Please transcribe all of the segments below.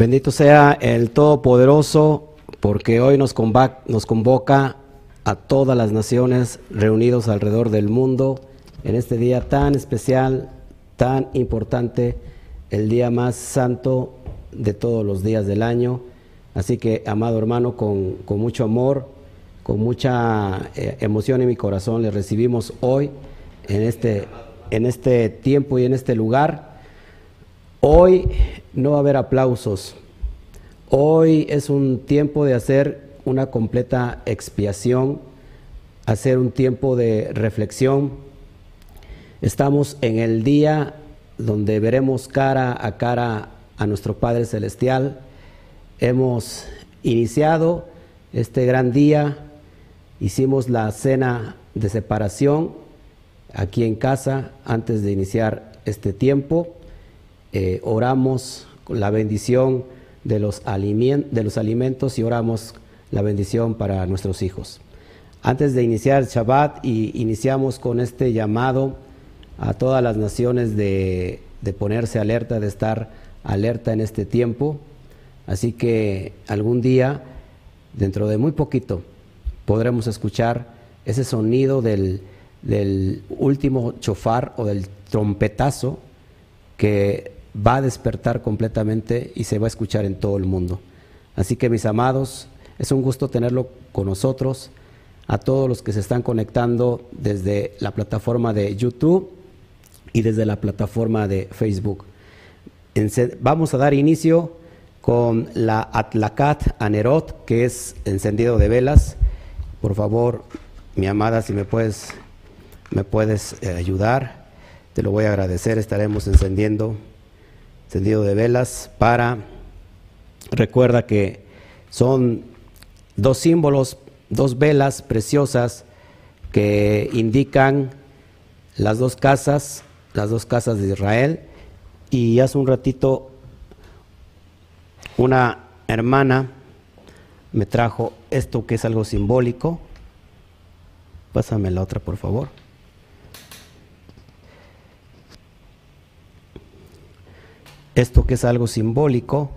Bendito sea el Todopoderoso, porque hoy nos nos convoca a todas las naciones reunidos alrededor del mundo en este día tan especial, tan importante, el día más santo de todos los días del año. Así que, amado hermano, con, mucho amor, con mucha eh, emoción en mi corazón, le recibimos hoy en este, en este tiempo y en este lugar. Hoy no va a haber aplausos. Hoy es un tiempo de hacer una completa expiación, hacer un tiempo de reflexión. Estamos en el día donde veremos cara a cara a nuestro Padre Celestial. Hemos iniciado este gran día, hicimos la cena de separación aquí en casa antes de iniciar este tiempo. Eh, oramos la bendición de los, de los alimentos y oramos la bendición para nuestros hijos. Antes de iniciar Shabbat, y iniciamos con este llamado a todas las naciones de, de ponerse alerta, de estar alerta en este tiempo. Así que algún día, dentro de muy poquito, podremos escuchar ese sonido del, del último chofar o del trompetazo que va a despertar completamente y se va a escuchar en todo el mundo. Así que mis amados, es un gusto tenerlo con nosotros, a todos los que se están conectando desde la plataforma de YouTube y desde la plataforma de Facebook. Vamos a dar inicio con la Atlacat Anerot, que es encendido de velas. Por favor, mi amada, si me puedes, me puedes eh, ayudar, te lo voy a agradecer. Estaremos encendiendo encendido de velas para, recuerda que son dos símbolos, dos velas preciosas que indican las dos casas, las dos casas de Israel. Y hace un ratito una hermana me trajo esto que es algo simbólico. Pásame la otra, por favor. Esto que es algo simbólico,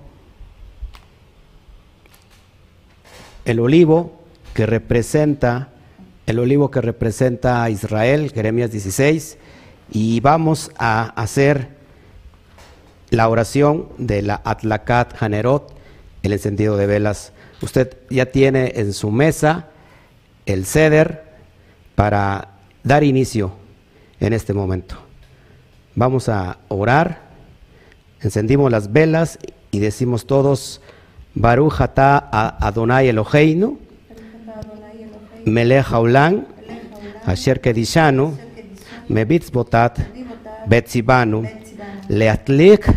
el olivo que representa, el olivo que representa a Israel, Jeremías 16, y vamos a hacer la oración de la Atlakat Hanerot, el encendido de velas. Usted ya tiene en su mesa el ceder para dar inicio en este momento. Vamos a orar encendimos las velas y decimos todos, Baruch ata Adonai Eloheinu, Melech Haolam, Asher Kedishanu, Mebitzbotat, Betzibanu, Leatlik,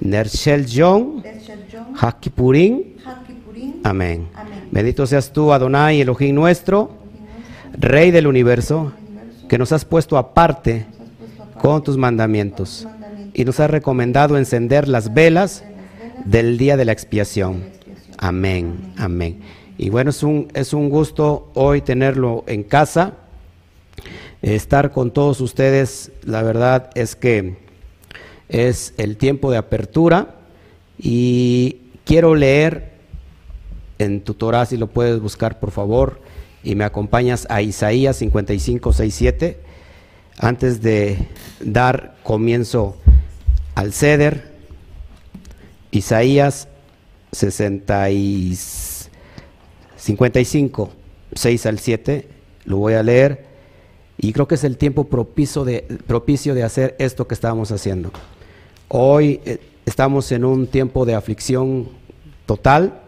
Nershel John, Hakipurim, Amén. Bendito seas tú, Adonai, Elohim nuestro, Rey del universo, que nos has puesto aparte con tus mandamientos y nos ha recomendado encender las velas del día de la expiación. Amén, amén. Y bueno, es un, es un gusto hoy tenerlo en casa, estar con todos ustedes. La verdad es que es el tiempo de apertura y quiero leer en tu Torah, si lo puedes buscar por favor, y me acompañas a Isaías 55, 6, 7, antes de dar comienzo al ceder, Isaías 60 y 55, 6 al 7, lo voy a leer y creo que es el tiempo propicio de, propicio de hacer esto que estábamos haciendo. Hoy eh, estamos en un tiempo de aflicción total,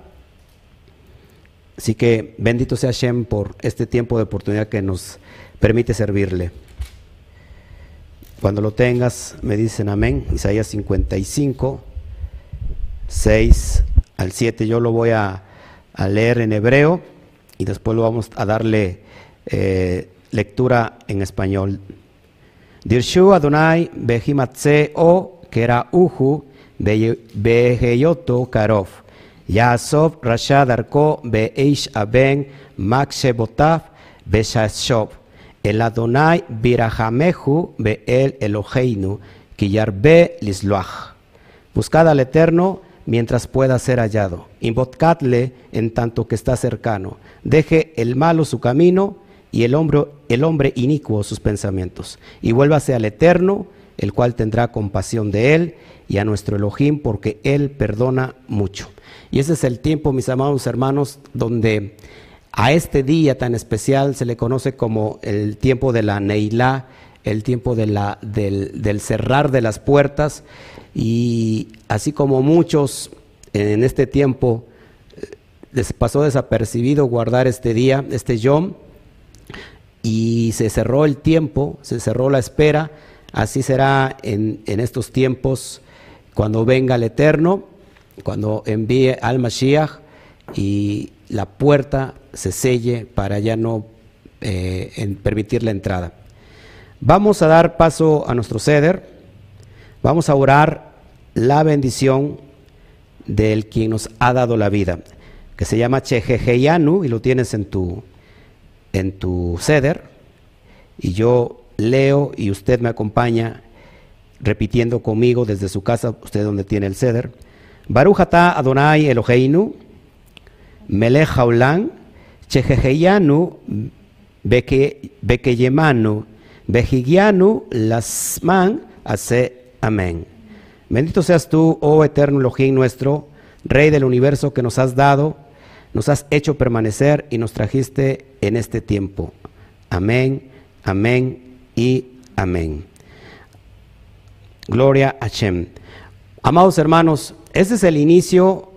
así que bendito sea Shem por este tiempo de oportunidad que nos permite servirle. Cuando lo tengas, me dicen amén. Isaías 55, 6 al 7. Yo lo voy a, leer en hebreo y después lo vamos a darle eh, lectura en español. Dirshu Adonai behimatse o kera uhu beheyoto karov. Yasov rashad arko beish aben makshebotav beshashov. El Adonai birahamehu be'el Eloheinu, be lisloach. Buscad al Eterno mientras pueda ser hallado. Invocadle en tanto que está cercano. Deje el malo su camino y el hombre, el hombre inicuo sus pensamientos. Y vuélvase al Eterno, el cual tendrá compasión de él, y a nuestro Elohim, porque él perdona mucho. Y ese es el tiempo, mis amados hermanos, donde a este día tan especial se le conoce como el tiempo de la Neilá, el tiempo del, cerrar de las puertas, y así como muchos en este tiempo eh, les pasó desapercibido guardar este día, este yom, y se cerró el tiempo, se cerró la espera, así será en, en estos tiempos cuando venga el Eterno, cuando envíe al Mashiach y la puerta se selle para ya no eh, permitir la entrada. Vamos a dar paso a nuestro ceder, vamos a orar la bendición del quien nos ha dado la vida, que se llama Chejejeyanu y lo tienes en tu, en tu ceder, y yo leo y usted me acompaña repitiendo conmigo desde su casa, usted donde tiene el ceder. Baruch Adonai Eloheinu, Melech Chejejeyanu, Bekeyemanu, Bejigianu, Lasman, Hace Amén. Bendito seas tú, oh eterno Elohim nuestro, Rey del universo que nos has dado, nos has hecho permanecer y nos trajiste en este tiempo. Amén, amén y amén. Gloria a Shem. Amados hermanos, este es el inicio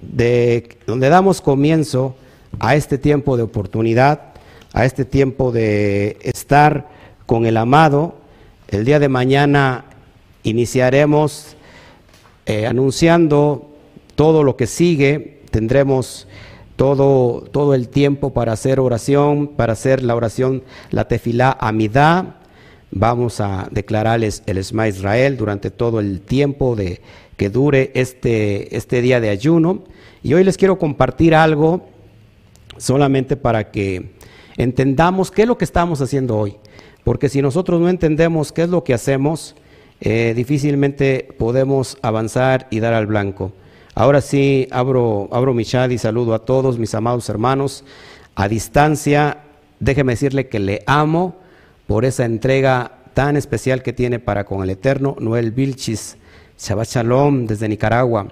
de donde damos comienzo a este tiempo de oportunidad, a este tiempo de estar con el amado. El día de mañana Iniciaremos eh, anunciando todo lo que sigue. Tendremos todo, todo el tiempo para hacer oración, para hacer la oración, la tefilá amidá. Vamos a declararles el Esma Israel durante todo el tiempo de, que dure este, este día de ayuno. Y hoy les quiero compartir algo solamente para que entendamos qué es lo que estamos haciendo hoy. Porque si nosotros no entendemos qué es lo que hacemos, eh, difícilmente podemos avanzar y dar al blanco. Ahora sí, abro, abro mi chat y saludo a todos mis amados hermanos. A distancia, déjeme decirle que le amo por esa entrega tan especial que tiene para con el Eterno. Noel Vilchis, Shabbat Shalom desde Nicaragua.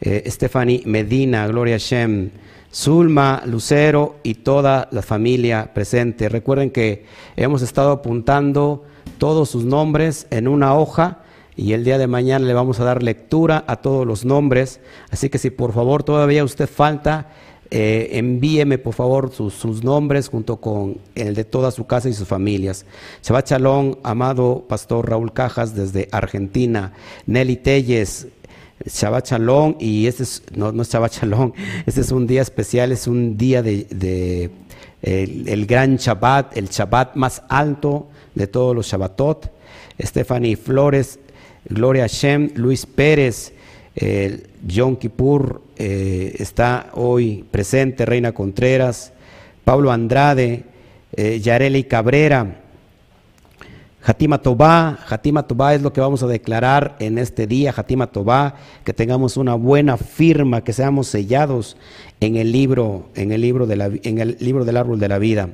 Eh, Stephanie Medina, Gloria Shem. Zulma, Lucero y toda la familia presente. Recuerden que hemos estado apuntando todos sus nombres en una hoja y el día de mañana le vamos a dar lectura a todos los nombres. Así que si por favor todavía usted falta, eh, envíeme por favor sus, nombres junto con el de toda su casa y sus familias. Shabbat Chalón, amado Pastor Raúl Cajas desde Argentina, Nelly Telles, Shabbat Chalón y este es, no, es Shabbat Chalón, este es un día especial, es un día de, el, gran Shabbat, el Shabbat más alto de todos los Shabbatot. Stephanie Flores, Gloria Shem, Luis Pérez, John Kippur eh, está hoy presente, Reina Contreras, Pablo Andrade, eh, Yareli Cabrera, Hatima Tobá, Hatima Tobá es lo que vamos a declarar en este día, Hatima Tobá, que tengamos una buena firma, que seamos sellados en el libro, en el libro, de la, en el libro del árbol de la vida.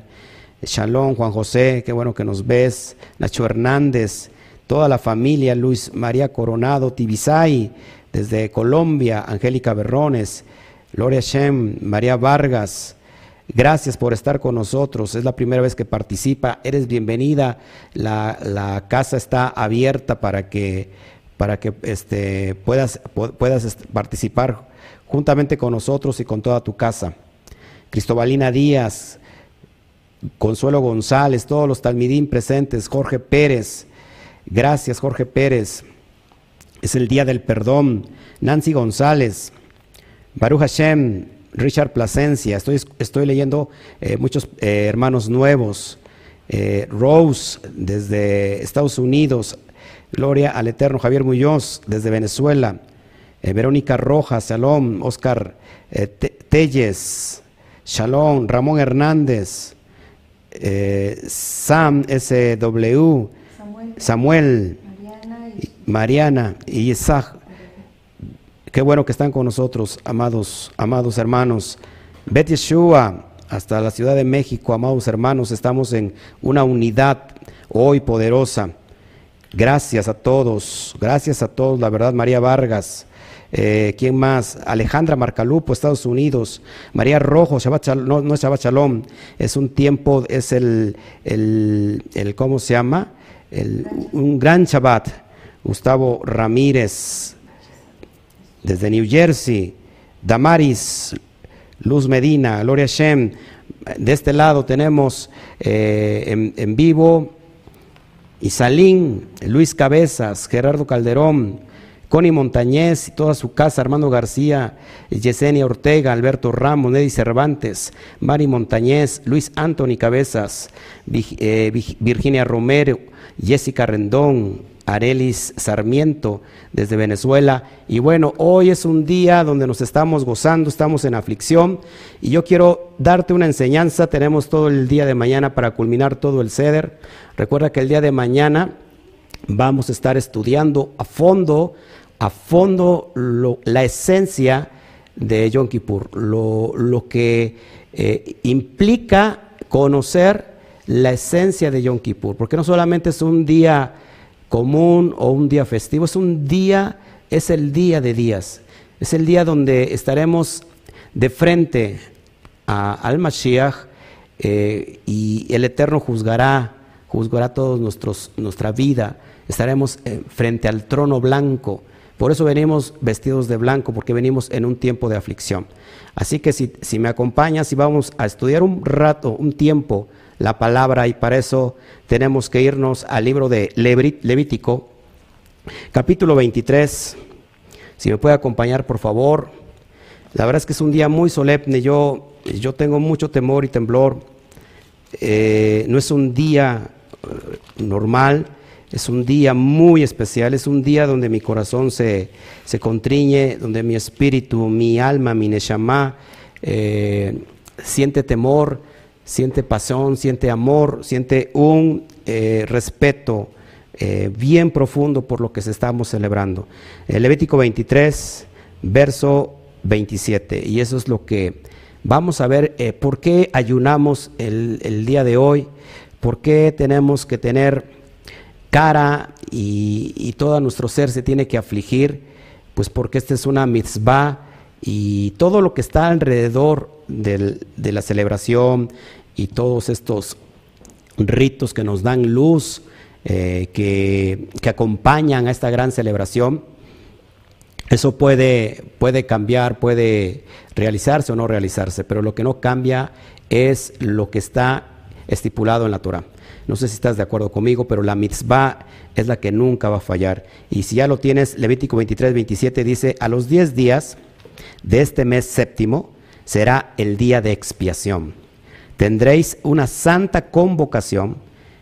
Shalom, Juan José, qué bueno que nos ves. Nacho Hernández, toda la familia, Luis María Coronado, Tibisay, desde Colombia, Angélica Berrones, Gloria Shem, María Vargas. Gracias por estar con nosotros. Es la primera vez que participa. Eres bienvenida. La, casa está abierta para que, para que este, puedas, puedas participar juntamente con nosotros y con toda tu casa. Cristobalina Díaz, Consuelo González, todos los talmidín presentes, Jorge Pérez, gracias Jorge Pérez, es el día del perdón, Nancy González, Baruch Hashem, Richard Plasencia, estoy, estoy leyendo eh, muchos eh, hermanos nuevos, eh, Rose desde Estados Unidos, Gloria al Eterno, Javier Muñoz desde Venezuela, Verónica Rojas, Shalom, Oscar Telles, Shalom, Ramón Hernández, Sam SW, Samuel, Mariana y Isaac, Qué bueno que están con nosotros, amados, amados hermanos. Bet Yeshua, hasta la Ciudad de México, amados hermanos, estamos en una unidad hoy poderosa. Gracias a todos, gracias a todos, la verdad, María Vargas. Eh, ¿Quién más? Alejandra Marcalupo, Estados Unidos. María Rojo, no, no es Shabbat Shalom, es un tiempo, es el, el, el ¿cómo se llama? Un gran Shabbat. Gustavo Ramírez, desde New Jersey. Damaris, Luz Medina, Gloria Shem. De este lado tenemos eh, en, vivo Isalín, Luis Cabezas, Gerardo Calderón, Connie Montañez y toda su casa, Armando García, Yesenia Ortega, Alberto Ramos, Neddy Cervantes, Mari Montañez, Luis Anthony Cabezas, eh, Virginia Romero, Jessica Rendón, Arelis Sarmiento desde Venezuela. Y bueno, hoy es un día donde nos estamos gozando, estamos en aflicción y yo quiero darte una enseñanza. Tenemos todo el día de mañana para culminar todo el ceder. Recuerda que el día de mañana vamos a estar estudiando a fondo a fondo la esencia de Yom Kippur, lo, que eh, implica conocer la esencia de Yom Kippur, porque no solamente es un día común o un día festivo, es un día, es el día de días, es el día donde estaremos de frente al Mashiach eh, y el Eterno juzgará, juzgará toda nuestra vida, estaremos eh, frente al trono blanco. Por eso venimos vestidos de blanco, porque venimos en un tiempo de aflicción. Así que si, me acompañas y vamos a estudiar un rato, un tiempo, la palabra, y para eso tenemos que irnos al libro de Levítico, capítulo 23. Si me puede acompañar, por favor. La verdad es que es un día muy solemne. Yo, yo tengo mucho temor y temblor. Eh, no es un día eh, normal es un día muy especial, es un día donde mi corazón se, se contriñe, donde mi espíritu, mi alma, mi neshama eh, siente temor, siente pasión, siente amor, siente un eh, respeto eh, bien profundo por lo que se estamos celebrando. El Levítico 23, verso 27, y eso es lo que vamos a ver, por qué ayunamos el, el día de hoy, por qué tenemos que tener cara y, todo nuestro ser se tiene que afligir, pues porque esta es una mitzvah y todo lo que está alrededor de la celebración y todos estos ritos que nos dan luz, eh, que, acompañan a esta gran celebración, eso puede, puede cambiar, puede realizarse o no realizarse, pero lo que no cambia es lo que está estipulado en la Torah. No sé si estás de acuerdo conmigo, pero la mitzvah es la que nunca va a fallar. Y si ya lo tienes, Levítico 23, 27 dice, a los 10 días de este mes séptimo será el día de expiación. Tendréis una santa convocación,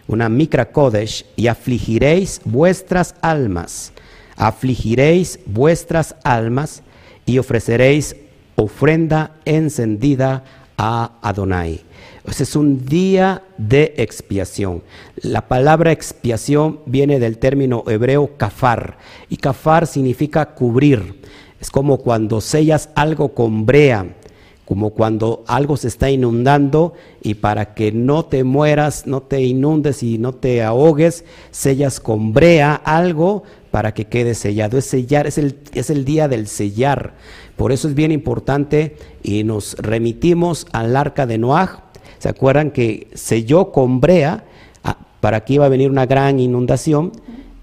una mikra kodesh, y afligiréis vuestras almas. Afligiréis vuestras almas y ofreceréis ofrenda encendida a Adonai. Ese es un día de expiación. La palabra expiación viene del término hebreo kafar. Y kafar significa cubrir. Es como cuando sellas algo con brea, como cuando algo se está inundando y para que no te mueras, no te inundes y no te ahogues, sellas con brea algo para que quede sellado. Es sellar, es el, es el día del sellar. Por eso es bien importante y nos remitimos al arca de Noah ¿Se acuerdan que selló con brea ah, para que iba a venir una gran inundación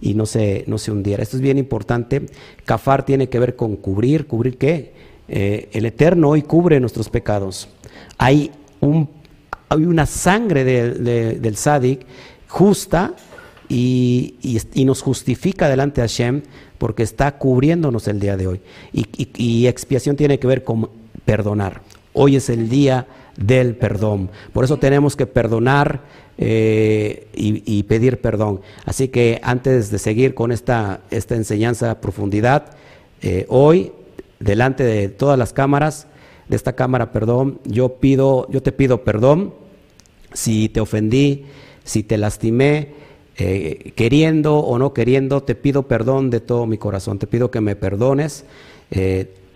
y no se, no se hundiera? Esto es bien importante. Cafar tiene que ver con cubrir. ¿Cubrir qué? Eh, el Eterno hoy cubre nuestros pecados. Hay, un, hay una sangre del Sadik justa y, y, nos justifica delante de Hashem porque está cubriéndonos el día de hoy. Y, y, expiación tiene que ver con perdonar. Hoy es el día del perdón. Por eso tenemos que perdonar eh, y, pedir perdón. Así que antes de seguir con esta, esta enseñanza a profundidad, eh, hoy, delante de todas las cámaras, de esta cámara, perdón, yo pido, yo te pido perdón si te ofendí, si te lastimé, eh, queriendo o no queriendo, te pido perdón de todo mi corazón, te pido que me perdones,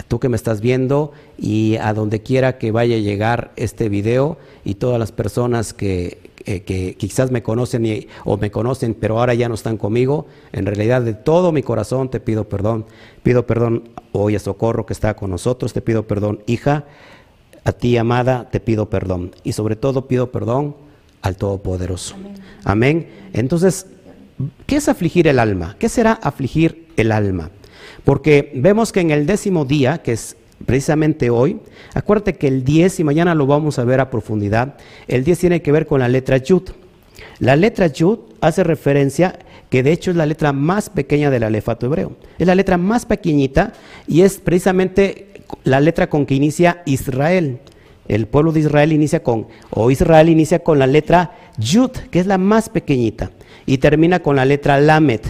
tú que me estás viendo y a donde quiera que vaya a llegar este video y todas las personas que, que quizás me conocen o me conocen, pero ahora ya no están conmigo, en realidad de todo mi corazón te pido perdón, pido perdón hoy a Socorro que está con nosotros, te pido perdón, hija, a ti amada, te pido perdón y sobre todo pido perdón al Todopoderoso. Amén. Entonces, ¿qué es afligir el alma? ¿Qué será afligir el alma? Porque vemos que en el décimo día, que es precisamente hoy, acuérdate que el 10, y mañana lo vamos a ver a profundidad, el 10 tiene que ver con la letra Yud. La letra Yud hace referencia que de hecho es la letra más pequeña del alefato hebreo. Es la letra más pequeñita y es precisamente la letra con que inicia Israel. El pueblo de Israel inicia con, o Israel inicia con la letra Yud, que es la más pequeñita, y termina con la letra Lamet,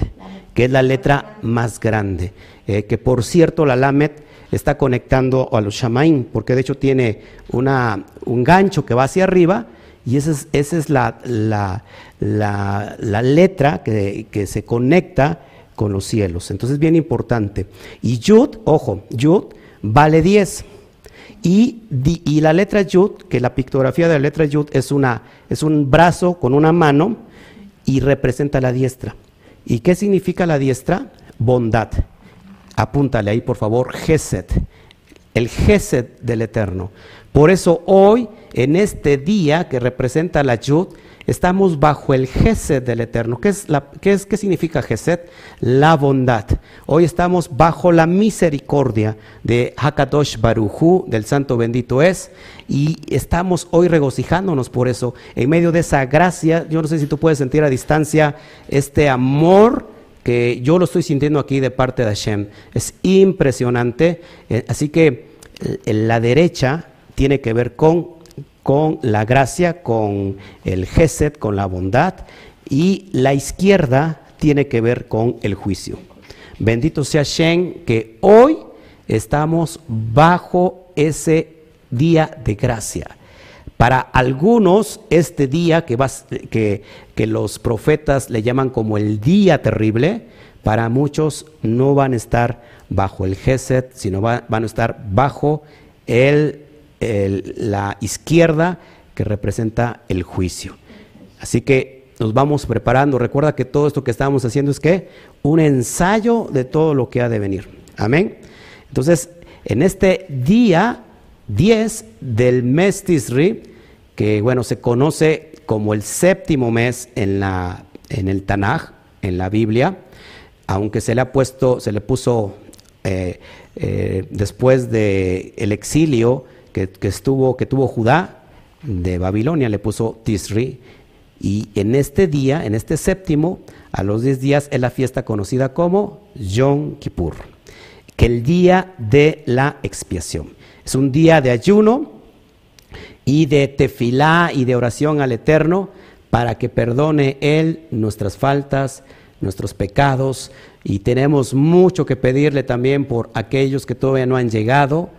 que es la letra más grande. Eh, que por cierto, la Lamet está conectando a los Shamaim, porque de hecho tiene una, un gancho que va hacia arriba, y esa es, esa es la, la, la, letra que, que, se conecta con los cielos. Entonces es bien importante. Y Yud, ojo, Yud vale 10. Y, y, la letra Yud, que la pictografía de la letra Yud es, una, es un brazo con una mano y representa la diestra. ¿Y qué significa la diestra? Bondad. Apúntale ahí, por favor, Gesed, el Gesed del Eterno. Por eso hoy, en este día que representa la Yud, estamos bajo el Gesed del Eterno. ¿Qué, es la, qué, es, ¿Qué significa Gesed? La bondad. Hoy estamos bajo la misericordia de Hakadosh Barujú, del Santo Bendito es, y estamos hoy regocijándonos por eso. En medio de esa gracia, yo no sé si tú puedes sentir a distancia este amor que yo lo estoy sintiendo aquí de parte de Hashem. Es impresionante. Eh, así que eh, la derecha tiene que ver con, con la gracia, con el Gesed, con la bondad, y la izquierda tiene que ver con el juicio. Bendito sea Hashem que hoy estamos bajo ese día de gracia. Para algunos, este día que, los profetas le llaman como el día terrible, para muchos no van a estar bajo el Gesed, sino van a estar bajo la izquierda que representa el juicio. Así que nos vamos preparando. Recuerda que todo esto que estamos haciendo es que un ensayo de todo lo que ha de venir. Amén. Entonces, en este día 10 del mes Tisri, que bueno, se conoce como el séptimo mes en, la, en el Tanaj, en la Biblia, aunque se le ha puesto, se le puso eh, eh, después del el exilio que, estuvo, que tuvo Judá de Babilonia, le puso Tisri, y en este día, en este séptimo, a los 10 días es la fiesta conocida como Yom Kippur, que el día de la expiación. Es un día de ayuno y de tefilá y de oración al Eterno para que perdone Él nuestras faltas, nuestros pecados. Y tenemos mucho que pedirle también por aquellos que todavía no han llegado,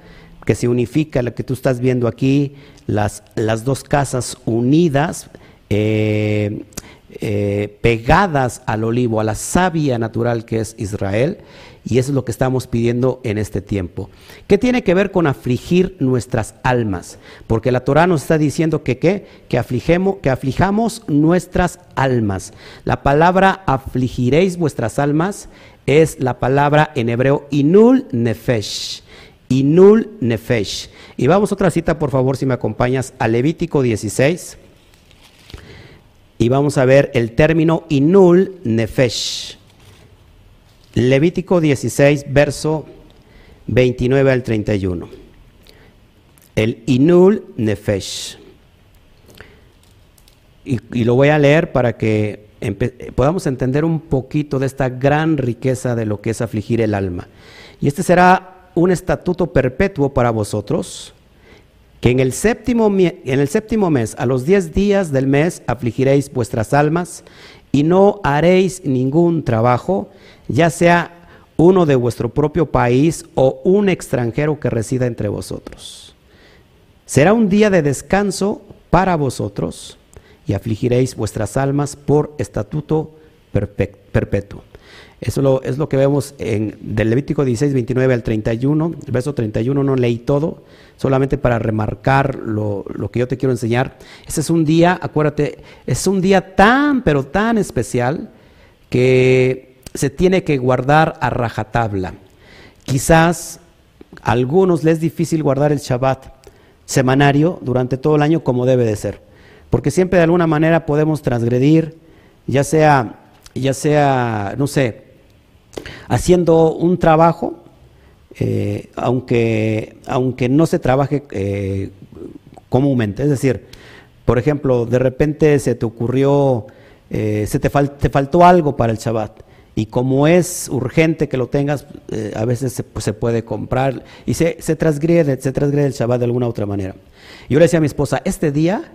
que se unifica lo que tú estás viendo aquí, las, las dos casas unidas. Eh, eh, pegadas al olivo, a la savia natural que es Israel, y eso es lo que estamos pidiendo en este tiempo. ¿Qué tiene que ver con afligir nuestras almas? Porque la Torah nos está diciendo que ¿qué? Que, afligemos, que aflijamos nuestras almas. La palabra afligiréis vuestras almas es la palabra en hebreo inul nefesh. Inul nefesh. Y vamos a otra cita, por favor, si me acompañas, a Levítico 16 y vamos a ver el término inul nefesh. Levítico 16, verso 29 al 31. El inul nefesh. Y, lo voy a leer para que podamos entender un poquito de esta gran riqueza de lo que es afligir el alma. Y este será un estatuto perpetuo para vosotros que en el séptimo, en el séptimo mes, a los diez días del mes, afligiréis vuestras almas y no haréis ningún trabajo, ya sea uno de vuestro propio país o un extranjero que resida entre vosotros. Será un día de descanso para vosotros y afligiréis vuestras almas por estatuto perpetuo. Eso es lo que vemos en, del Levítico 16, 29 al 31. El verso 31 no leí todo, solamente para remarcar lo, lo, que yo te quiero enseñar. Ese es un día, acuérdate, es un día tan, pero tan especial que se tiene que guardar a rajatabla. Quizás a algunos les es difícil guardar el Shabbat semanario durante todo el año como debe de ser, porque siempre de alguna manera podemos transgredir, ya sea, ya sea, no sé, haciendo un trabajo, eh, aunque, aunque no se trabaje eh, comúnmente. Es decir, por ejemplo, de repente se te ocurrió, eh, se te, te, faltó algo para el Shabbat. Y como es urgente que lo tengas, a veces se, pues, se, puede comprar y se, se, se transgrede el Shabbat de alguna otra manera. Yo le decía a mi esposa, este día,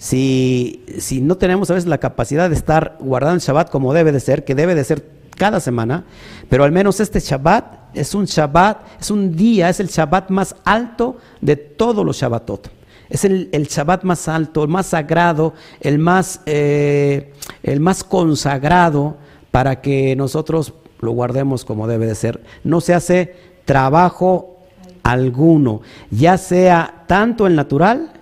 si, no tenemos a veces la capacidad de estar guardando el Shabbat como debe de ser, que debe de ser cada semana, pero al menos este Shabbat es un Shabbat, es un día, es el Shabbat más alto de todos los Shabbatot. Es el, Shabbat más alto, el más sagrado, el más, eh, el más consagrado para que nosotros lo guardemos como debe de ser. No se hace trabajo alguno, ya sea tanto el natural,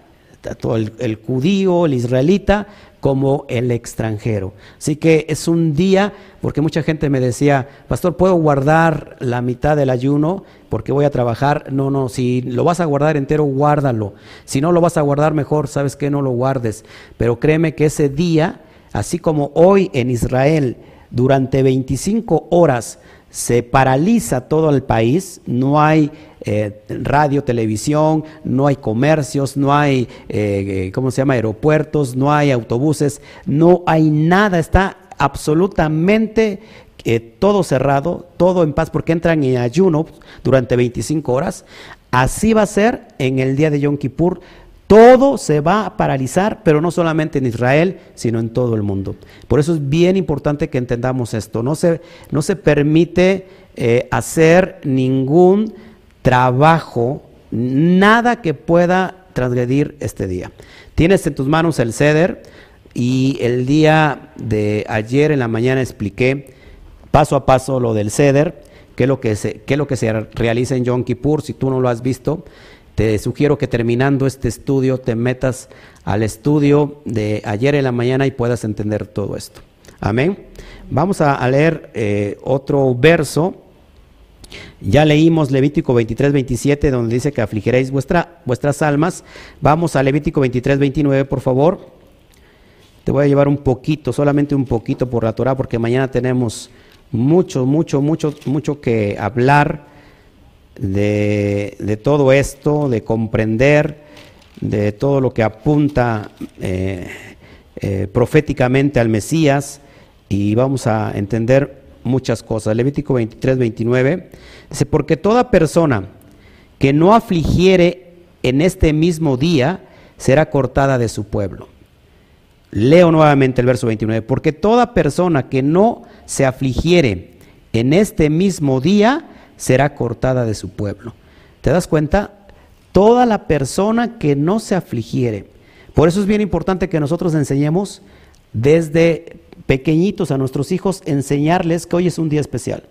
tanto el, el judío, el israelita, como el extranjero. Así que es un día, porque mucha gente me decía, pastor, ¿puedo guardar la mitad del ayuno porque voy a trabajar? No, no, si lo vas a guardar entero, guárdalo. Si no lo vas a guardar mejor, sabes que no lo guardes. Pero créeme que ese día, así como hoy en Israel, durante 25 horas, se paraliza todo el país, no hay eh, radio, televisión, no hay comercios, no hay, eh, ¿cómo se llama?, aeropuertos, no hay autobuses, no hay nada, está absolutamente eh, todo cerrado, todo en paz, porque entran en ayuno durante 25 horas. Así va a ser en el día de Yom Kippur. Todo se va a paralizar, pero no solamente en Israel, sino en todo el mundo. Por eso es bien importante que entendamos esto. No se, no se permite eh, hacer ningún trabajo, nada que pueda transgredir este día. Tienes en tus manos el ceder y el día de ayer en la mañana expliqué paso a paso lo del ceder, qué lo que se, qué es lo que se realiza en Yom Kippur, si tú no lo has visto. Te sugiero que terminando este estudio te metas al estudio de ayer en la mañana y puedas entender todo esto. Amén. Vamos a, leer eh, otro verso. Ya leímos Levítico 23, 27, donde dice que afligiréis vuestra, vuestras almas. Vamos a Levítico 23, 29, por favor. Te voy a llevar un poquito, solamente un poquito por la Torah, porque mañana tenemos mucho, mucho, mucho, mucho que hablar de, todo esto, de comprender, de todo lo que apunta eh, eh, proféticamente al Mesías y vamos a entender muchas cosas. Levítico 23, 29 dice, porque toda persona que no afligiere en este mismo día será cortada de su pueblo. Leo nuevamente el verso 29, porque toda persona que no se afligiere en este mismo día será cortada de su pueblo. ¿Te das cuenta? Toda la persona que no se afligiere. Por eso es bien importante que nosotros enseñemos desde pequeñitos a nuestros hijos, enseñarles que hoy es un día especial.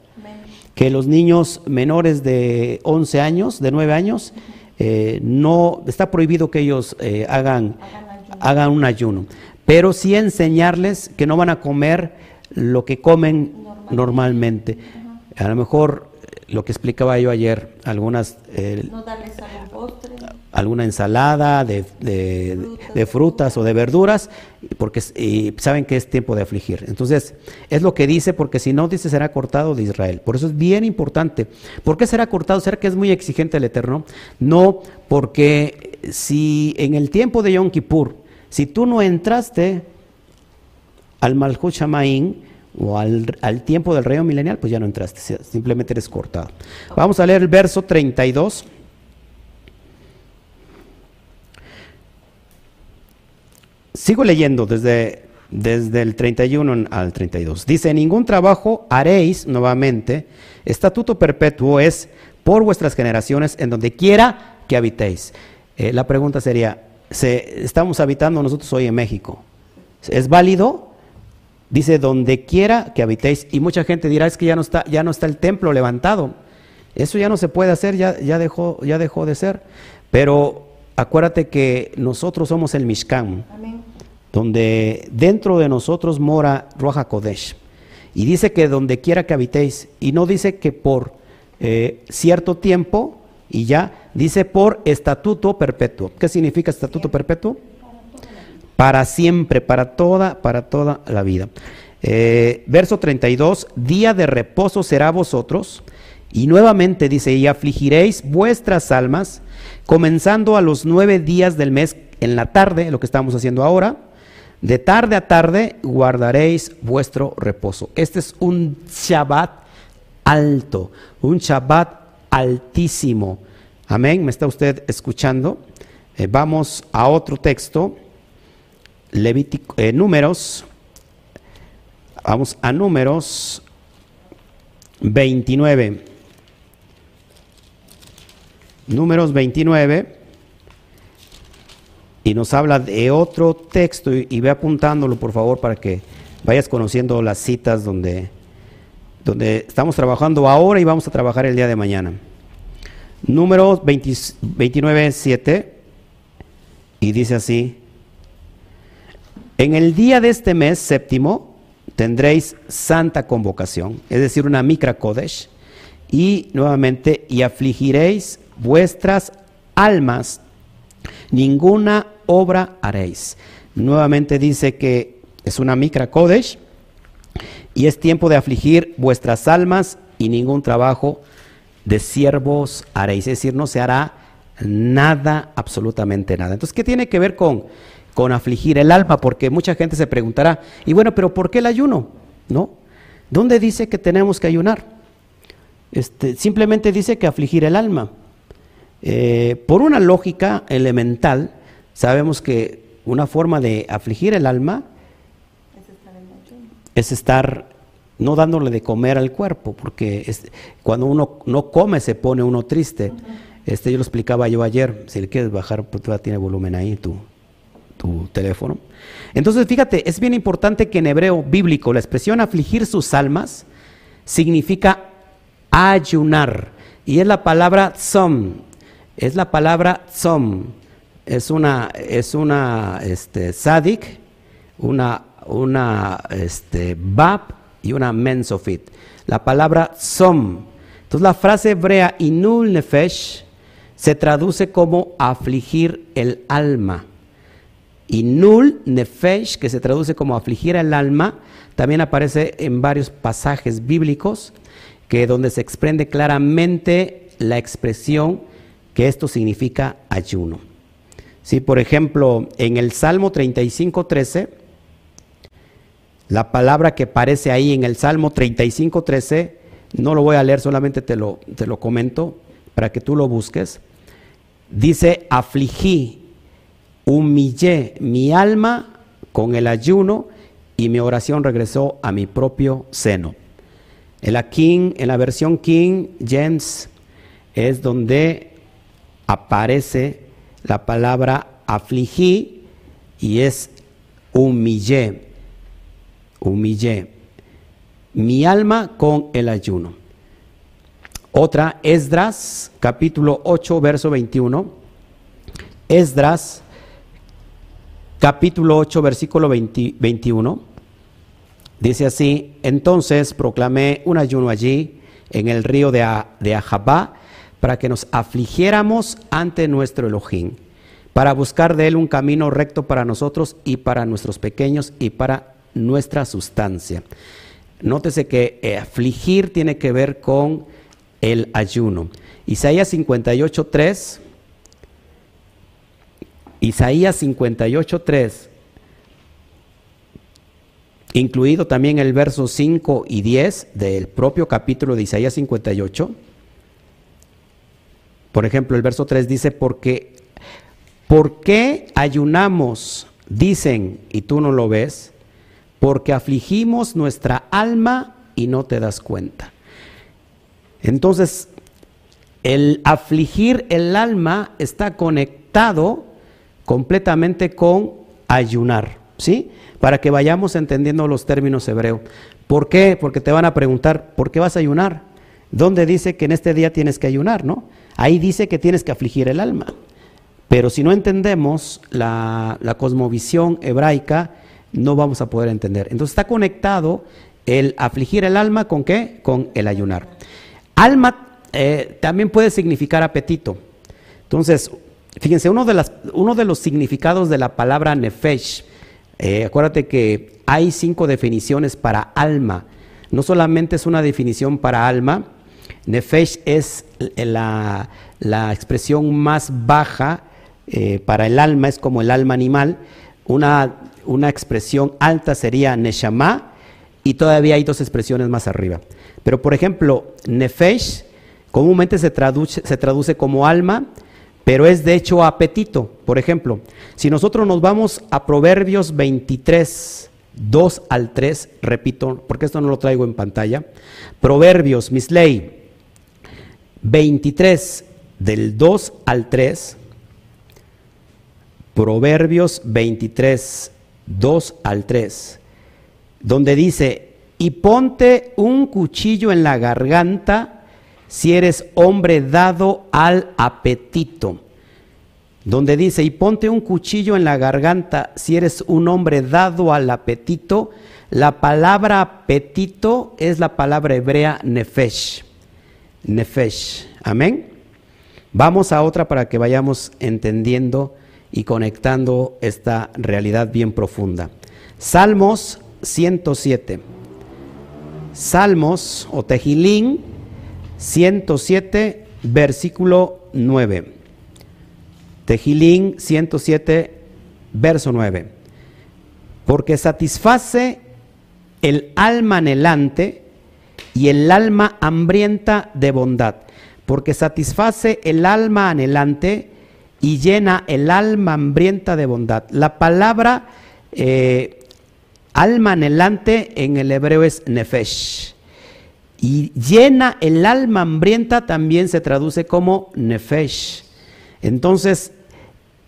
Que los niños menores de 11 años, de 9 años, eh, no está prohibido que ellos eh, hagan, hagan un ayuno. Pero sí enseñarles que no van a comer lo que comen normalmente. A lo mejor lo que explicaba yo ayer, algunas... Eh, alguna ensalada de, de, frutas. o de verduras, porque saben que es tiempo de afligir. Entonces, es lo que dice, porque si no, dice, será cortado de Israel. Por eso es bien importante. ¿Por qué será cortado? ¿Será que es muy exigente el Eterno? No, porque si en el tiempo de Yom Kippur, si tú no entraste al Malchut Shamaín, o al, tiempo del reino milenial, pues ya no entraste, simplemente eres cortado. Vamos a leer el verso 32. Sigo leyendo desde, desde el 31 al 32. Dice, ningún trabajo haréis nuevamente, estatuto perpetuo es por vuestras generaciones en donde quiera que habitéis. Eh, la pregunta sería, ¿estamos habitando nosotros hoy en México? ¿Es válido? Dice, donde quiera que habitéis. Y mucha gente dirá, es que ya no está, ya no está el templo levantado. Eso ya no se puede hacer, ya, ya, dejó, ya dejó de ser. Pero acuérdate que nosotros somos el Mishkan, donde dentro de nosotros mora Roja Kodesh. Y dice que donde quiera que habitéis, y no dice que por eh, cierto tiempo, y ya, dice por estatuto perpetuo. ¿Qué significa estatuto perpetuo? Para siempre, para toda, para toda la vida. Eh, verso 32, día de reposo será vosotros, y nuevamente dice, y afligiréis vuestras almas, comenzando a los nueve días del mes en la tarde, lo que estamos haciendo ahora, de tarde a tarde guardaréis vuestro reposo. Este es un Shabbat alto, un Shabbat altísimo. Amén, ¿me está usted escuchando? Eh, vamos a otro texto, Levítico, eh, números, vamos a números 29. Números 29 y nos habla de otro texto y, ve apuntándolo por favor para que vayas conociendo las citas donde, donde estamos trabajando ahora y vamos a trabajar el día de mañana. Números 29, 7 y dice así, en el día de este mes séptimo tendréis santa convocación, es decir, una micra kodesh, y nuevamente, y afligiréis vuestras almas, ninguna obra haréis. Nuevamente dice que es una micra kodesh y es tiempo de afligir vuestras almas y ningún trabajo de siervos haréis. Es decir, no se hará nada, absolutamente nada. Entonces, ¿qué tiene que ver con, con afligir el alma? Porque mucha gente se preguntará, y bueno, pero ¿por qué el ayuno? ¿No? ¿Dónde dice que tenemos que ayunar? Este, simplemente dice que afligir el alma. Eh, por una lógica elemental, sabemos que una forma de afligir el alma es estar, no dándole de comer al cuerpo, porque cuando uno no come se pone uno triste. Este, yo lo explicaba yo ayer, si le quieres bajar, pues todavía tiene volumen ahí tu, tu teléfono. Entonces, fíjate, es bien importante que en hebreo bíblico la expresión afligir sus almas significa ayunar. Y es la palabra som, es la palabra tzom. Es una, es una este, sadik, una, una este, bab y una mensofit. La palabra tzom. Entonces la frase hebrea inul nefesh se traduce como afligir el alma. Inul nefesh, que se traduce como afligir el alma, también aparece en varios pasajes bíblicos que donde se exprende claramente la expresión que esto significa ayuno. Si, por ejemplo, en el Salmo 35, 13, la palabra que aparece ahí en el Salmo 35, 13, no lo voy a leer, solamente te lo, te lo comento para que tú lo busques. Dice, afligí, humillé mi alma con el ayuno y mi oración regresó a mi propio seno. En la King, en la versión King James es donde aparece la palabra afligí y es humillé, humillé mi alma con el ayuno. Otra, Esdras, capítulo 8, verso 21. Esdras, capítulo 8, versículo 21. Dice así, entonces proclamé un ayuno allí en el río de, Ahabá para que nos afligiéramos ante nuestro Elohim, para buscar de Él un camino recto para nosotros y para nuestros pequeños y para nuestra sustancia. Nótese que eh, afligir tiene que ver con el ayuno. Isaías 58.3, Isaías 58.3, incluido también el verso 5 y 10 del propio capítulo de Isaías 58, por ejemplo, el verso 3 dice, porque, ¿por qué ayunamos? Dicen, y tú no lo ves, porque afligimos nuestra alma y no te das cuenta. Entonces, el afligir el alma está conectado completamente con ayunar. ¿sí? Para que vayamos entendiendo los términos hebreos. ¿Por qué? Porque te van a preguntar, ¿por qué vas a ayunar? ¿Dónde dice que en este día tienes que ayunar, no? Ahí dice que tienes que afligir el alma. Pero si no entendemos la, cosmovisión hebraica, no vamos a poder entender. Entonces está conectado el afligir el alma con qué? Con el ayunar. Alma eh, también puede significar apetito. Entonces, fíjense, uno de, las, uno de los significados de la palabra nefesh, eh, acuérdate que hay cinco definiciones para alma. No solamente es una definición para alma, nefesh es la, expresión más baja eh, para el alma es como el alma animal, una, una expresión alta sería neshama y todavía hay dos expresiones más arriba. Pero por ejemplo, nefesh comúnmente se traduce, se traduce como alma, pero es de hecho apetito. Por ejemplo, si nosotros nos vamos a Proverbios 23, 2 al 3, repito, porque esto no lo traigo en pantalla, Proverbios, ley 23 del 2 al 3, Proverbios 23, 2 al 3, donde dice, y ponte un cuchillo en la garganta si eres hombre dado al apetito. Donde dice, y ponte un cuchillo en la garganta si eres un hombre dado al apetito. La palabra apetito es la palabra hebrea nefesh. Nefesh. Amén. Vamos a otra para que vayamos entendiendo y conectando esta realidad bien profunda. Salmos 107. Salmos o Tejilín 107, versículo 9. Tejilín 107, verso 9. Porque satisface el alma anhelante y el alma hambrienta de bondad. Porque satisface el alma anhelante y llena el alma hambrienta de bondad. La palabra eh, alma anhelante en el hebreo es nefesh. Y llena el alma hambrienta también se traduce como nefesh. Entonces,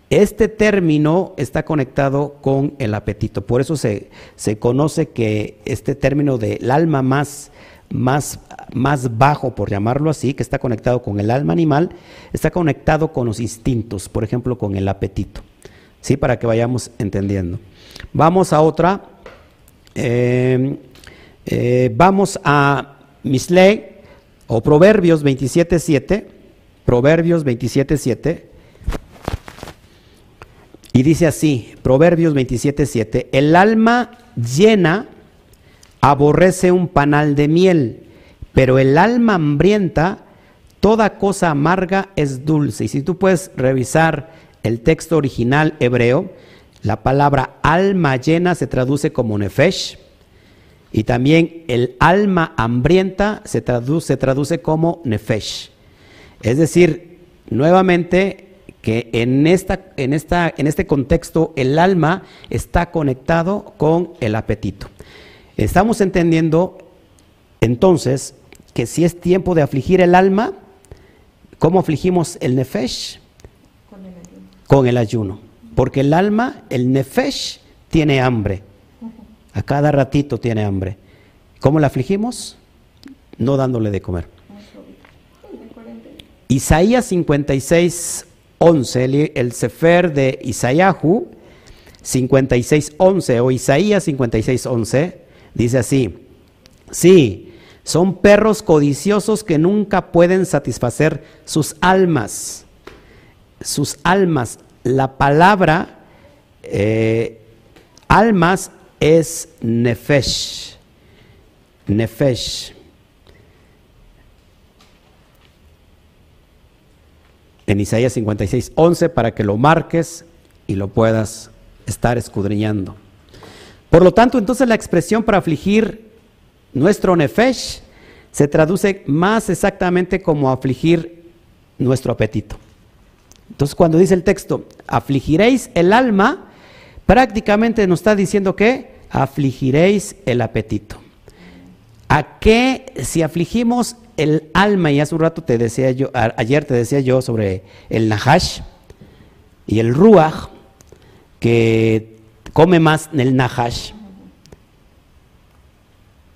este término está conectado con el apetito. Por eso se, se conoce que este término del alma más, más más bajo, por llamarlo así, que está conectado con el alma animal, está conectado con los instintos, por ejemplo, con el apetito. ¿Sí? Para que vayamos entendiendo. Vamos a otra. Eh, eh, vamos a Misley o Proverbios 27.7. Proverbios 27.7. Y dice así, Proverbios 27.7, el alma llena aborrece un panal de miel pero el alma hambrienta, toda cosa amarga es dulce. Y si tú puedes revisar el texto original hebreo, la palabra alma llena se traduce como nefesh. Y también el alma hambrienta se traduce, se traduce como nefesh. Es decir, nuevamente que en, esta, en, esta, en este contexto el alma está conectado con el apetito. Estamos entendiendo entonces que si es tiempo de afligir el alma, ¿cómo afligimos el nefesh? Con el ayuno. Con el ayuno. Porque el alma, el nefesh, tiene hambre. A cada ratito tiene hambre. ¿Cómo la afligimos? No dándole de comer. Isaías 56, 11, el, el Sefer de Isayahu 56, 11 o Isaías 56, 11, dice así, sí, son perros codiciosos que nunca pueden satisfacer sus almas. Sus almas. La palabra eh, almas es nefesh. Nefesh. En Isaías 56, 11, para que lo marques y lo puedas estar escudriñando. Por lo tanto, entonces la expresión para afligir nuestro nefesh se traduce más exactamente como afligir nuestro apetito. Entonces cuando dice el texto, afligiréis el alma, prácticamente nos está diciendo que afligiréis el apetito. ¿A qué si afligimos el alma? Y hace un rato te decía yo, ayer te decía yo sobre el nahash y el ruach, que come más el Nahash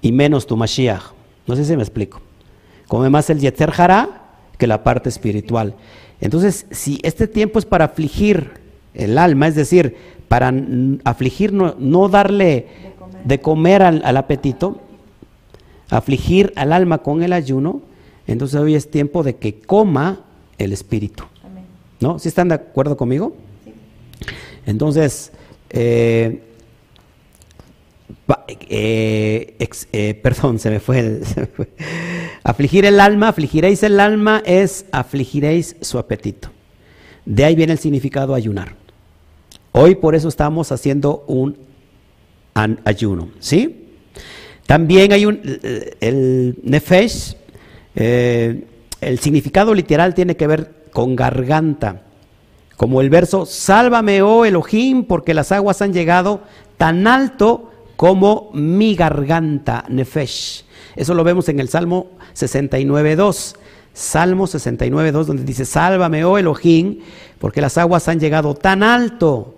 y menos tu Mashiach. No sé si me explico. Come más el Yetzer Hara que la parte espiritual. Entonces, si este tiempo es para afligir el alma, es decir, para afligir, no, darle de comer, al, apetito, afligir al alma con el ayuno, entonces hoy es tiempo de que coma el espíritu. ¿No? ¿Sí están de acuerdo conmigo? Entonces, eh, eh, eh, perdón, se me, fue el, Afligir el alma, afligiréis el alma es afligiréis su apetito. De ahí viene el significado ayunar. Hoy por eso estamos haciendo un ayuno, ¿sí? También hay un, el nefesh, el significado literal tiene que ver con garganta. Como el verso, sálvame, oh Elohim, porque las aguas han llegado tan alto como mi garganta, Nefesh. Eso lo vemos en el Salmo 69.2. Salmo 69.2, donde dice, sálvame, oh Elohim, porque las aguas han llegado tan alto,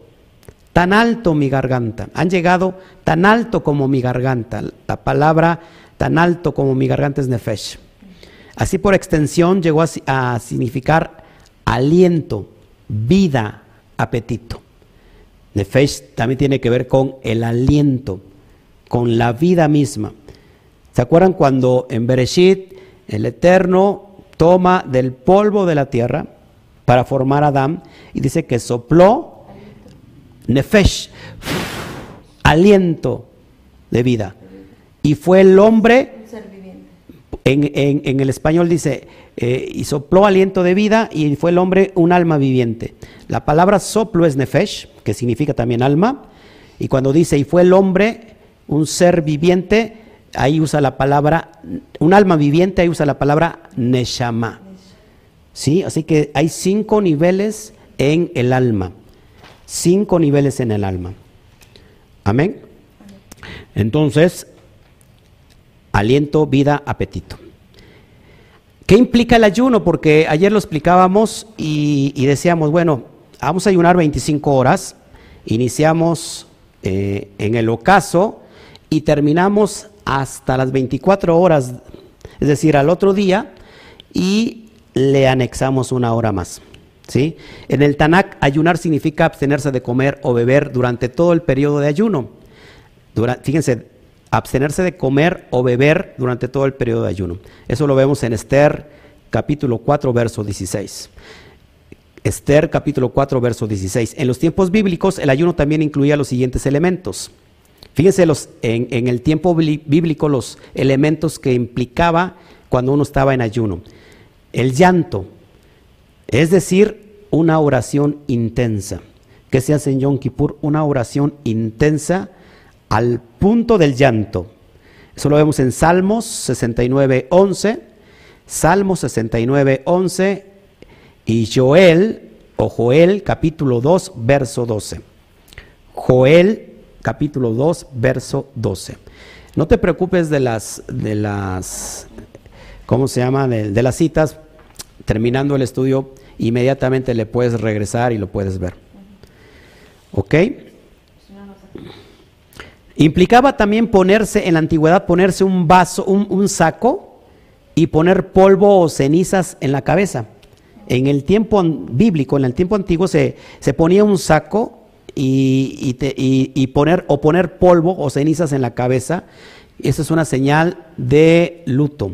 tan alto mi garganta. Han llegado tan alto como mi garganta. La palabra tan alto como mi garganta es Nefesh. Así por extensión llegó a significar aliento, vida, apetito. Nefesh también tiene que ver con el aliento, con la vida misma. ¿Se acuerdan cuando en Bereshit el Eterno toma del polvo de la tierra para formar a Adán y dice que sopló Nefesh, aliento de vida. Y fue el hombre, en, en el español dice, eh, y sopló aliento de vida y fue el hombre un alma viviente. La palabra soplo es nefesh, que significa también alma, y cuando dice y fue el hombre un ser viviente, ahí usa la palabra, un alma viviente, ahí usa la palabra neshama. ¿Sí? Así que hay cinco niveles en el alma. Cinco niveles en el alma. Amén. Entonces, aliento, vida, apetito. ¿Qué implica el ayuno? Porque ayer lo explicábamos y, decíamos, bueno, vamos a ayunar 25 horas, iniciamos eh, en el ocaso y terminamos hasta las 24 horas, es decir, al otro día, y le anexamos una hora más. En el Tanakh, ayunar significa abstenerse de comer o beber durante todo el periodo de ayuno. fíjense, abstenerse de comer o beber durante todo el periodo de ayuno. Eso lo vemos en Esther capítulo 4, verso 16. Esther capítulo 4, verso 16. En los tiempos bíblicos el ayuno también incluía los siguientes elementos. Fíjense los, en el tiempo bíblico los elementos que implicaba cuando uno estaba en ayuno. El llanto, es decir, una oración intensa. ¿Qué se hace en Yom Kippur? Una oración intensa al punto del llanto. Eso lo vemos en Salmos 69, 11, Salmos 69, 11 y Joel o Joel capítulo 2, verso 12. Joel capítulo 2, verso 12. No te preocupes de las, de las, ¿cómo se llama? De las citas. Terminando el estudio, inmediatamente le puedes regresar y lo puedes ver. ¿Ok? Implicaba también ponerse, en la antigüedad, ponerse un vaso, un, saco y poner polvo o cenizas en la cabeza. En el tiempo bíblico, en el tiempo antiguo, se, se ponía un saco y, y, poner, o poner polvo o cenizas en la cabeza. Eso es una señal de luto,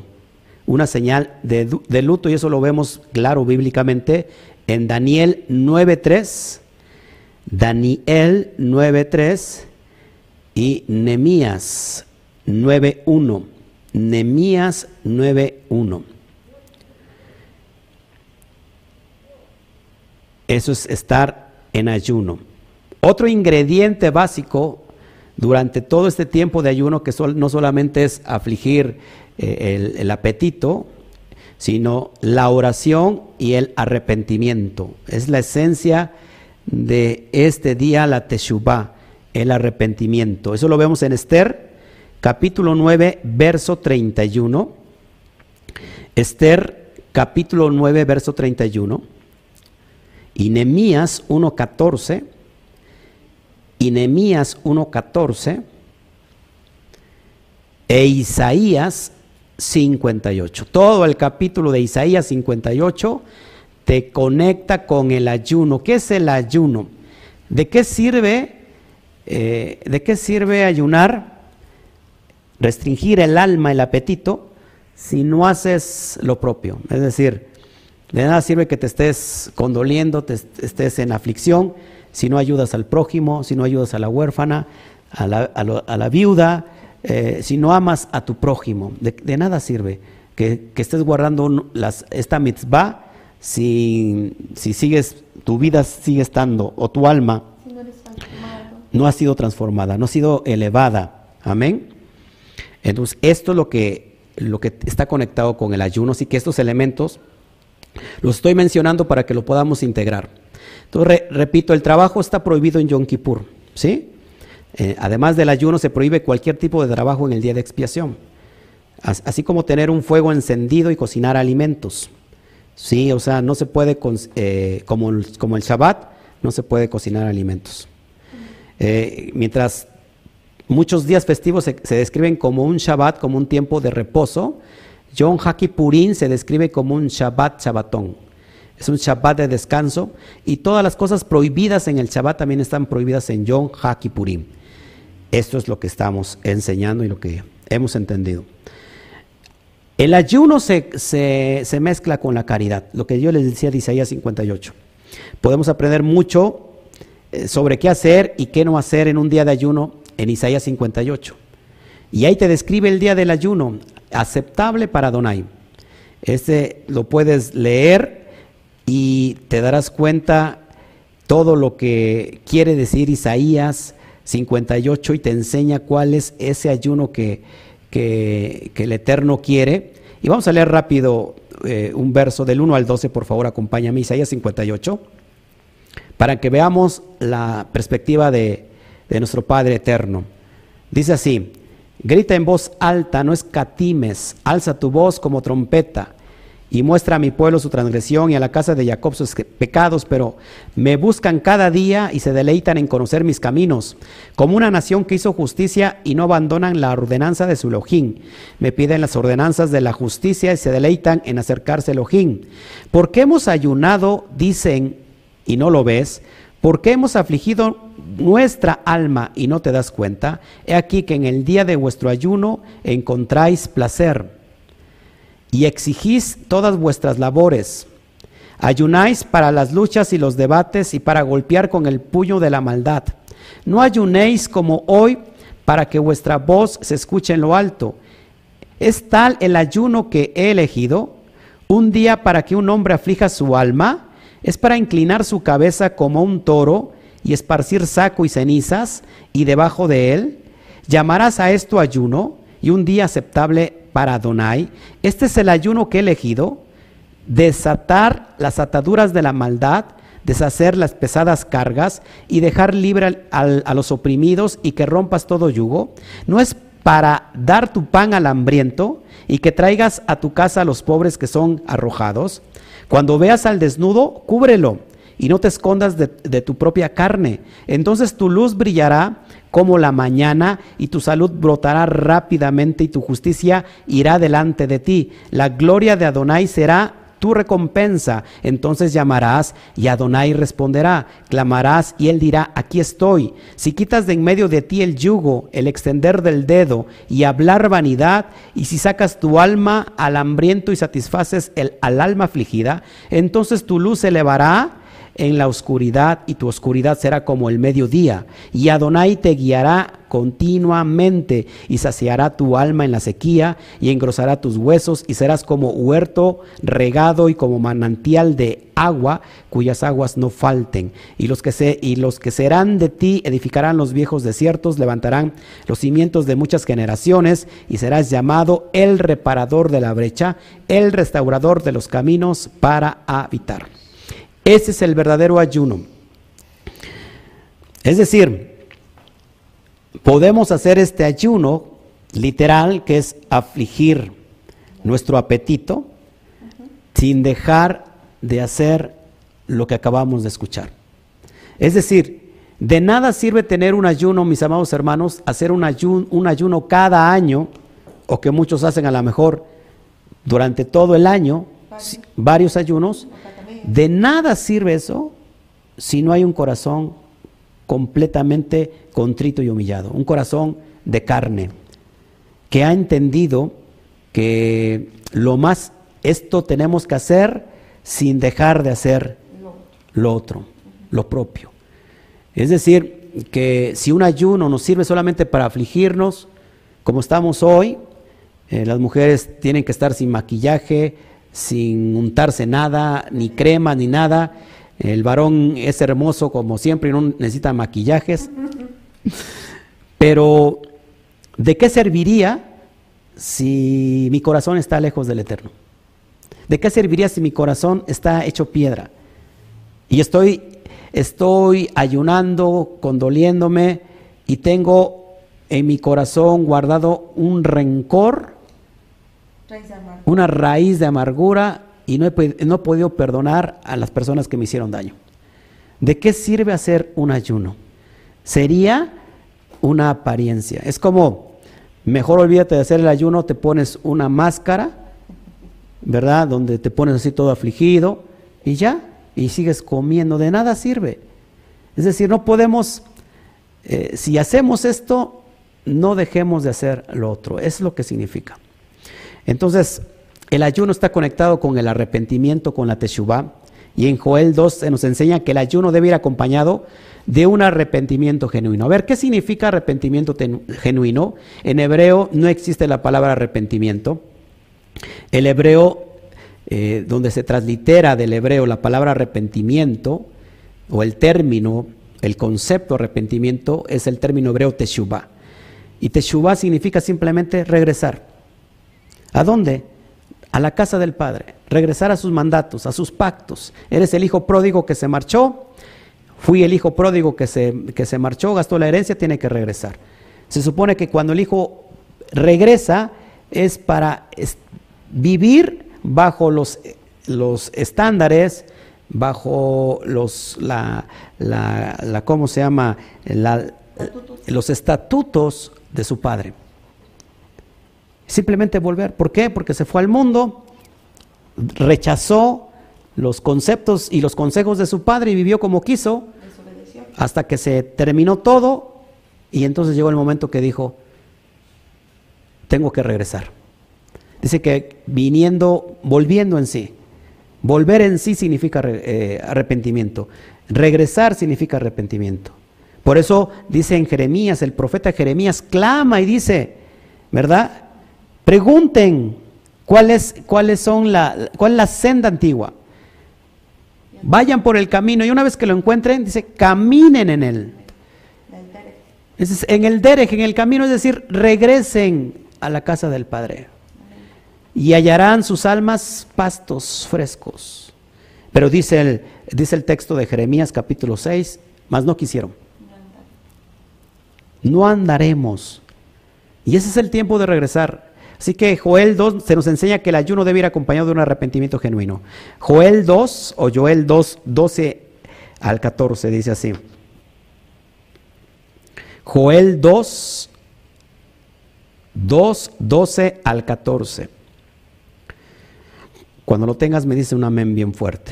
una señal de, luto, y eso lo vemos claro bíblicamente en Daniel 9.3. Daniel 9.3 y Nemías 9.1. Nemías 9.1. Eso es estar en ayuno. Otro ingrediente básico durante todo este tiempo de ayuno, que no solamente es afligir eh, el, apetito, sino la oración y el arrepentimiento. Es la esencia de este día, la Teshuvah el arrepentimiento. Eso lo vemos en Esther, capítulo 9, verso 31. Esther, capítulo 9, verso 31. Y Nemías 1.14. y Nehemías 1.14 e Isaías 58. Todo el capítulo de Isaías 58 te conecta con el ayuno. ¿Qué es el ayuno? ¿De qué sirve? Eh, ¿De qué sirve ayunar? Restringir el alma, el apetito, si no haces lo propio. Es decir, de nada sirve que te estés condoliendo, te estés en aflicción, si no ayudas al prójimo, si no ayudas a la huérfana, a la, viuda, eh, si no amas a tu prójimo. De, nada sirve que, estés guardando las, esta mitzvah si, si sigues, tu vida sigue estando, o tu alma no, ha sido transformada, no ha sido elevada. Amén. Entonces, esto es lo que, lo que está conectado con el ayuno, así que estos elementos los estoy mencionando para que lo podamos integrar. Entonces, repito, el trabajo está prohibido en Yom Kippur, ¿sí? Eh, además del ayuno, se prohíbe cualquier tipo de trabajo en el día de expiación, así como tener un fuego encendido y cocinar alimentos. Sí, o sea, no se puede, eh, como, el, Shabbat, no se puede cocinar alimentos. Eh, mientras muchos días festivos se, describen como un Shabbat, como un tiempo de reposo, John Haki Purim se describe como un Shabbat Shabbatón. Es un Shabbat de descanso y todas las cosas prohibidas en el Shabbat también están prohibidas en John Haki Purim. Esto es lo que estamos enseñando y lo que hemos entendido. El ayuno se, se, mezcla con la caridad, lo que yo les decía de Isaías 58. Podemos aprender mucho eh, sobre qué hacer y qué no hacer en un día de ayuno en Isaías 58. Y ahí te describe el día del ayuno, aceptable para Donai. Este lo puedes leer y te darás cuenta todo lo que quiere decir Isaías 58 y te enseña cuál es ese ayuno que, que, el Eterno quiere. Y vamos a leer rápido eh, un verso del 1 al 12, por favor, acompáñame, Isaías 58, para que veamos la perspectiva de, de nuestro Padre Eterno. Dice así, grita en voz alta, no escatimes, alza tu voz como trompeta y muestra a mi pueblo su transgresión y a la casa de Jacob sus pecados, pero me buscan cada día y se deleitan en conocer mis caminos, como una nación que hizo justicia y no abandonan la ordenanza de su Elohim. Me piden las ordenanzas de la justicia y se deleitan en acercarse a Elohim. ¿Por qué hemos ayunado, dicen, y no lo ves? ¿Por qué hemos afligido nuestra alma y no te das cuenta? He aquí que en el día de vuestro ayuno encontráis placer y exigís todas vuestras labores. Ayunáis para las luchas y los debates y para golpear con el puño de la maldad. No ayunéis como hoy para que vuestra voz se escuche en lo alto. Es tal el ayuno que he elegido, un día para que un hombre aflija su alma, es para inclinar su cabeza como un toro y esparcir saco y cenizas, y debajo de él, llamarás a esto ayuno y un día aceptable para Adonai, este es el ayuno que he elegido, desatar las ataduras de la maldad, deshacer las pesadas cargas y dejar libre a los oprimidos y que rompas todo yugo. No es para dar tu pan al hambriento y que traigas a tu casa a los pobres que son arrojados. Cuando veas al desnudo, cúbrelo y no te escondas de, tu propia carne. Entonces tu luz brillará como la mañana, y tu salud brotará rápidamente y tu justicia irá delante de ti. La gloria de Adonai será tu recompensa. Entonces llamarás y Adonai responderá. Clamarás y él dirá, aquí estoy. Si quitas de en medio de ti el yugo, el extender del dedo y hablar vanidad, y si sacas tu alma al hambriento y satisfaces el, al alma afligida, entonces tu luz se elevará en la oscuridad y tu oscuridad será como el mediodía. Y Adonai te guiará continuamente y saciará tu alma en la sequía y engrosará tus huesos y serás como huerto regado y como manantial de agua cuyas aguas no falten. Y los que, se, y los que serán de ti edificarán los viejos desiertos, levantarán los cimientos de muchas generaciones y serás llamado el reparador de la brecha, el restaurador de los caminos para habitar. Ese es el verdadero ayuno. Es decir, podemos hacer este ayuno literal, que es afligir nuestro apetito, sin dejar de hacer lo que acabamos de escuchar. Es decir, De nada sirve tener un ayuno, mis amados hermanos, hacer un ayuno, un ayuno cada año, o que muchos hacen a lo mejor durante todo el año, varios ayunos. De nada sirve eso si no hay un corazón completamente contrito y humillado, un corazón de carne, que ha entendido que lo más, esto tenemos que hacer sin dejar de hacer lo otro, lo propio. Es decir, que si un ayuno nos sirve solamente para afligirnos, como estamos hoy, eh, las mujeres tienen que estar sin maquillaje, sin untarse nada, ni crema, ni nada. El varón es hermoso como siempre y no necesita maquillajes. Pero, ¿de qué serviría si mi corazón está lejos del Eterno? ¿De qué serviría si mi corazón está hecho piedra? Y estoy estoy ayunando, condoliéndome y tengo en mi corazón guardado un rencor, una raíz de amargura y no he, no he podido perdonar a las personas que me hicieron daño. ¿De qué sirve hacer un ayuno? Sería una apariencia. Es como, mejor olvídate de hacer el ayuno, te pones una máscara, ¿verdad? Donde te pones así todo afligido y ya, y sigues comiendo, de nada sirve. Es decir, no podemos, eh, si hacemos esto, no dejemos de hacer lo otro. Es lo que significa. Entonces, el ayuno está conectado con el arrepentimiento, con la teshuvah. Y en Joel 2 se nos enseña que el ayuno debe ir acompañado de un arrepentimiento genuino. A ver, ¿qué significa arrepentimiento genuino? En hebreo no existe la palabra arrepentimiento. El hebreo eh, donde se translitera del hebreo la palabra arrepentimiento, o el término, el concepto arrepentimiento, es el término hebreo teshuvah. Y teshuvah significa simplemente regresar. ¿A dónde? A la casa del Padre. Regresar a sus mandatos, a sus pactos. Eres el hijo pródigo que se marchó. Fui el hijo pródigo que se, que se marchó, gastó la herencia, tiene que regresar. Se supone que cuando el hijo regresa es para vivir bajo los, los estándares, bajo los, la, la, ¿cómo se llama? los estatutos de su padre. Simplemente volver. ¿Por qué? Porque se fue al mundo, rechazó los conceptos y los consejos de su padre y vivió como quiso hasta que se terminó todo y entonces llegó el momento que dijo, tengo que regresar. Dice que viniendo, volviendo en sí. Volver en sí significa eh, arrepentimiento. Regresar significa arrepentimiento. Por eso dice en Jeremías, el profeta Jeremías clama y dice, ¿verdad? Pregunten cuáles cuáles son la, cuál es la senda antigua. Vayan por el camino y una vez que lo encuentren, dice, caminen en él. en el derech, en el camino, es decir, regresen a la casa del Padre y hallarán sus almas pastos frescos. Pero dice el, dice el texto de Jeremías capítulo 6, mas no quisieron. No andaremos. Y ese es el tiempo de regresar. Así que Joel 2 se nos enseña que el ayuno debe ir acompañado de un arrepentimiento genuino. Joel 2 o Joel 2, 12 al 14 dice así. Joel 2, 2, 12 al 14. Cuando lo tengas me dice un amén bien fuerte.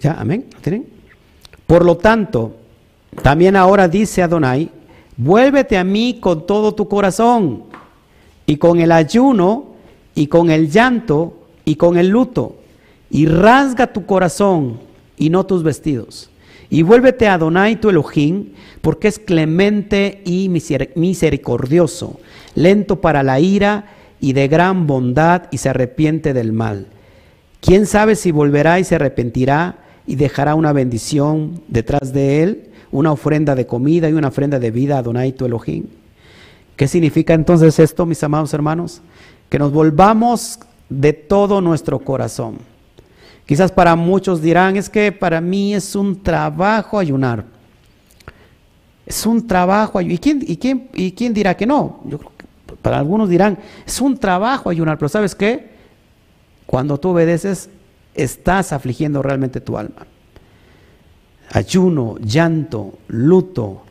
¿Ya? ¿Amén? ¿Tienen? Por lo tanto, también ahora dice Adonai, vuélvete a mí con todo tu corazón y con el ayuno y con el llanto y con el luto y rasga tu corazón y no tus vestidos. Y vuélvete a Adonai tu Elohim, porque es clemente y misericordioso, lento para la ira y de gran bondad y se arrepiente del mal. ¿Quién sabe si volverá y se arrepentirá y dejará una bendición detrás de él, una ofrenda de comida y una ofrenda de vida a Donai tu Elohim? ¿Qué significa entonces esto, mis amados hermanos? Que nos volvamos de todo nuestro corazón. Quizás para muchos dirán, es que para mí es un trabajo ayunar. Es un trabajo. ¿Y quién, y quién, y quién dirá que no? Yo creo para algunos dirán, es un trabajo ayunar, pero ¿sabes qué? Cuando tú obedeces, estás afligiendo realmente tu alma. Ayuno, llanto, luto.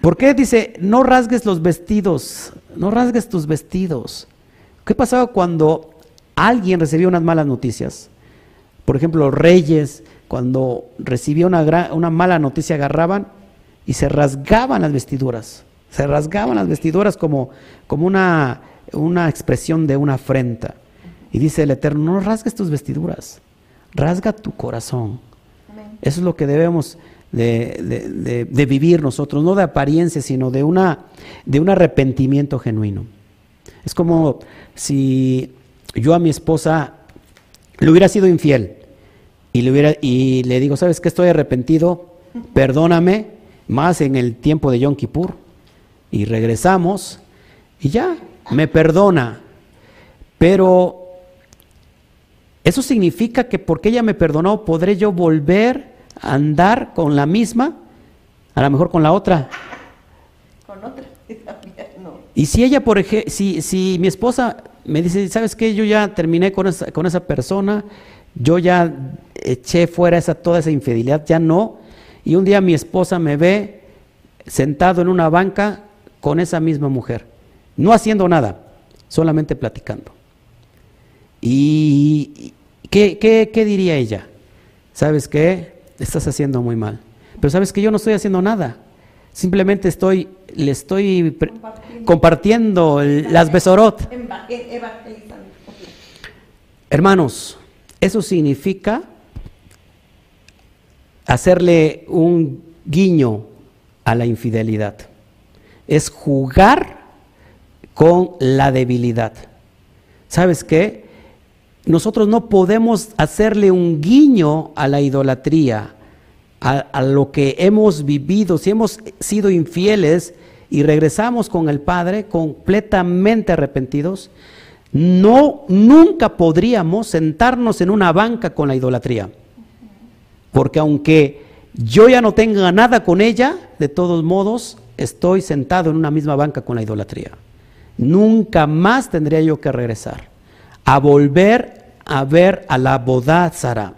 ¿Por qué dice, no rasgues los vestidos, no rasgues tus vestidos? ¿Qué pasaba cuando alguien recibía unas malas noticias? Por ejemplo, los reyes, cuando recibía una, una mala noticia, agarraban y se rasgaban las vestiduras. Se rasgaban las vestiduras como, como una, una expresión de una afrenta. Y dice el Eterno, no rasgues tus vestiduras, rasga tu corazón. Eso es lo que debemos de, vivir nosotros, no de apariencia, sino de, un arrepentimiento genuino. Es como si yo a mi esposa le hubiera sido infiel y le, y le digo, ¿sabes qué? Estoy arrepentido, perdóname, más en el tiempo de Yom Kippur. Y regresamos y ya, me perdona. Pero eso significa que porque ella me perdonó, podré yo volver andar con la misma, a lo mejor con la otra. Con otra, no. Y si ella, por ejemplo, si, si mi esposa me dice, ¿sabes qué? Yo ya terminé con esa, con esa persona, yo ya eché fuera esa, toda esa infidelidad, ya no. Y un día mi esposa me ve sentado en una banca con esa misma mujer, no haciendo nada, solamente platicando. ¿Y qué, qué, diría ella? ¿Sabes qué? Estás haciendo muy mal. Pero sabes que yo no estoy haciendo nada. Simplemente estoy, le estoy compartiendo, las besorot. Hermanos, eso significa hacerle un guiño a la infidelidad. Es jugar con la debilidad. ¿Sabes qué? Nosotros no podemos hacerle un guiño a la idolatría, a, lo que hemos vivido, si hemos sido infieles y regresamos con el Padre completamente arrepentidos, no, nunca podríamos sentarnos en una banca con la idolatría. Porque aunque yo ya no tenga nada con ella, de todos modos estoy sentado en una misma banca con la idolatría. Nunca más tendría yo que regresar a volver a ver a la bodázara,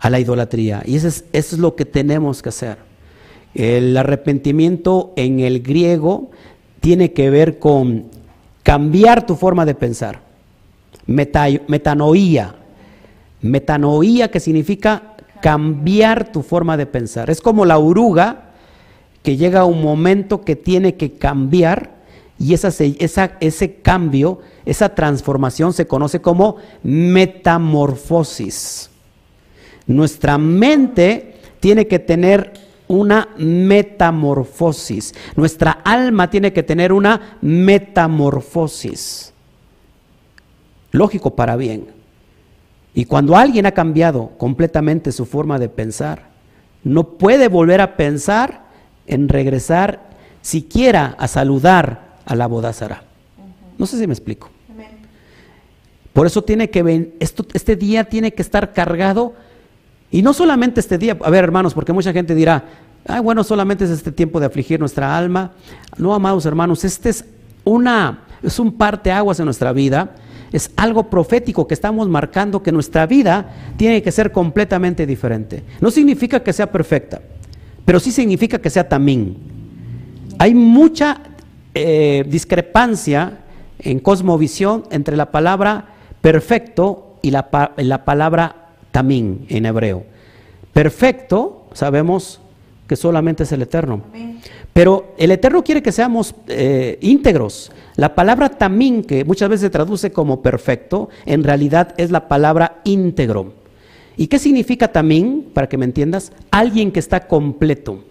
a la idolatría. Y eso es, eso es lo que tenemos que hacer. El arrepentimiento en el griego tiene que ver con cambiar tu forma de pensar. metanoía. Metanoía que significa cambiar tu forma de pensar. Es como la oruga que llega a un momento que tiene que cambiar y esa, ese cambio, esa transformación se conoce como metamorfosis. Nuestra mente tiene que tener una metamorfosis. Nuestra alma tiene que tener una metamorfosis. Lógico para bien. Y cuando alguien ha cambiado completamente su forma de pensar, no puede volver a pensar en regresar siquiera a saludar a la bodázara. No sé si me explico. Por eso tiene que ven, esto, este día tiene que estar cargado, y no solamente este día, a ver hermanos, porque mucha gente dirá, ay bueno, solamente es este tiempo de afligir nuestra alma. No, amados hermanos, este es una, es un aguas en nuestra vida, es algo profético que estamos marcando que nuestra vida tiene que ser completamente diferente. No significa que sea perfecta, pero sí significa que sea también. Hay mucha eh, discrepancia en cosmovisión entre la palabra perfecto y la, palabra tamín en hebreo. Perfecto, sabemos que solamente es el Eterno. Pero el Eterno quiere que seamos eh, íntegros. La palabra tamín, que muchas veces se traduce como perfecto, en realidad es la palabra íntegro. ¿Y qué significa tamín, para que me entiendas? Alguien que está completo.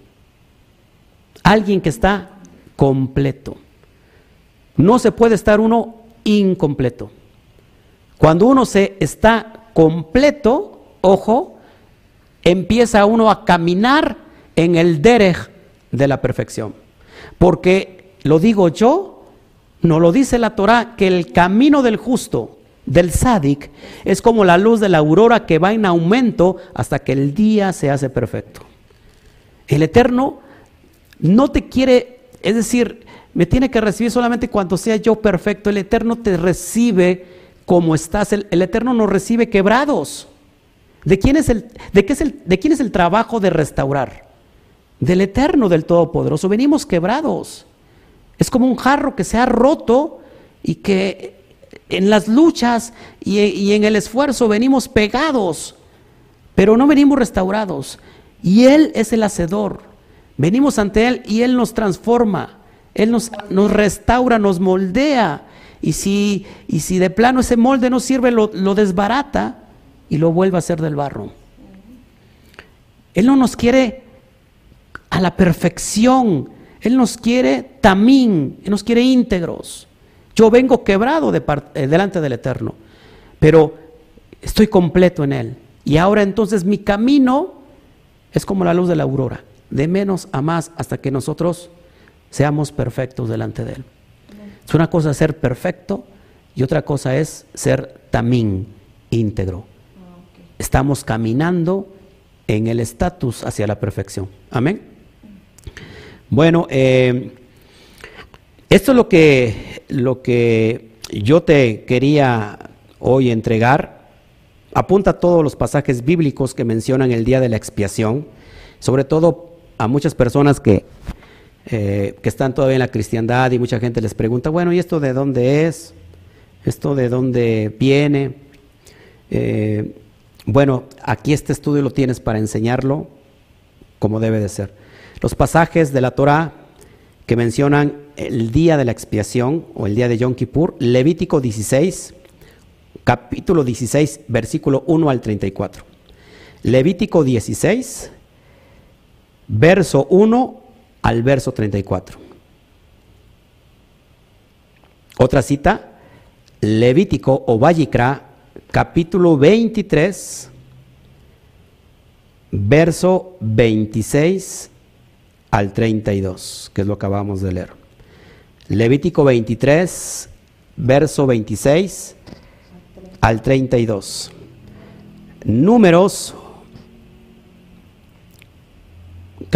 Alguien que está completo. No se puede estar uno incompleto. Cuando uno se está completo, ojo, empieza uno a caminar en el derech de la perfección. Porque lo digo yo, no lo dice la Torah, que el camino del justo, del sádic, es como la luz de la aurora que va en aumento hasta que el día se hace perfecto. El Eterno no te quiere es decir, me tiene que recibir solamente cuando sea yo perfecto. El Eterno te recibe como estás. El, Eterno nos recibe quebrados. ¿De quién es el, de qué es el, de quién es el trabajo de restaurar? Del Eterno, del Todopoderoso. Venimos quebrados. Es como un jarro que se ha roto y que en las luchas y, y en el esfuerzo venimos pegados, pero no venimos restaurados. Y Él es el hacedor. Venimos ante Él y Él nos transforma. Él nos, restaura, nos moldea. Y si, de plano ese molde no sirve, lo, desbarata y lo vuelve a hacer del barro. Él no nos quiere a la perfección. Él nos quiere tamín, Él nos quiere íntegros. Yo vengo quebrado eh, delante del Eterno, pero estoy completo en Él. Y ahora entonces mi camino es como la luz de la aurora, de menos a más hasta que nosotros seamos perfectos delante de Él. Es una cosa ser perfecto y otra cosa es ser tamín, íntegro. Estamos caminando en el estatus hacia la perfección. Amén. Bueno, eh, esto es lo que, lo que yo te quería hoy entregar. Apunta todos los pasajes bíblicos que mencionan el día de la expiación, sobre todo a muchas personas que, eh, que están todavía en la cristiandad y mucha gente les pregunta, bueno, ¿y esto de dónde es? ¿Esto de dónde viene? Eh, bueno, aquí este estudio lo tienes para enseñarlo como debe de ser. Los pasajes de la Torah que mencionan el día de la expiación o el día de Yom Kippur, Levítico 16, capítulo 16, versículo 1 al 34. Levítico 16, verso 1 al verso 34. Otra cita, Levítico o Vallicra capítulo 23, verso 26 al 32, que es lo que acabamos de leer. Levítico 23, verso 26 al 32. Números,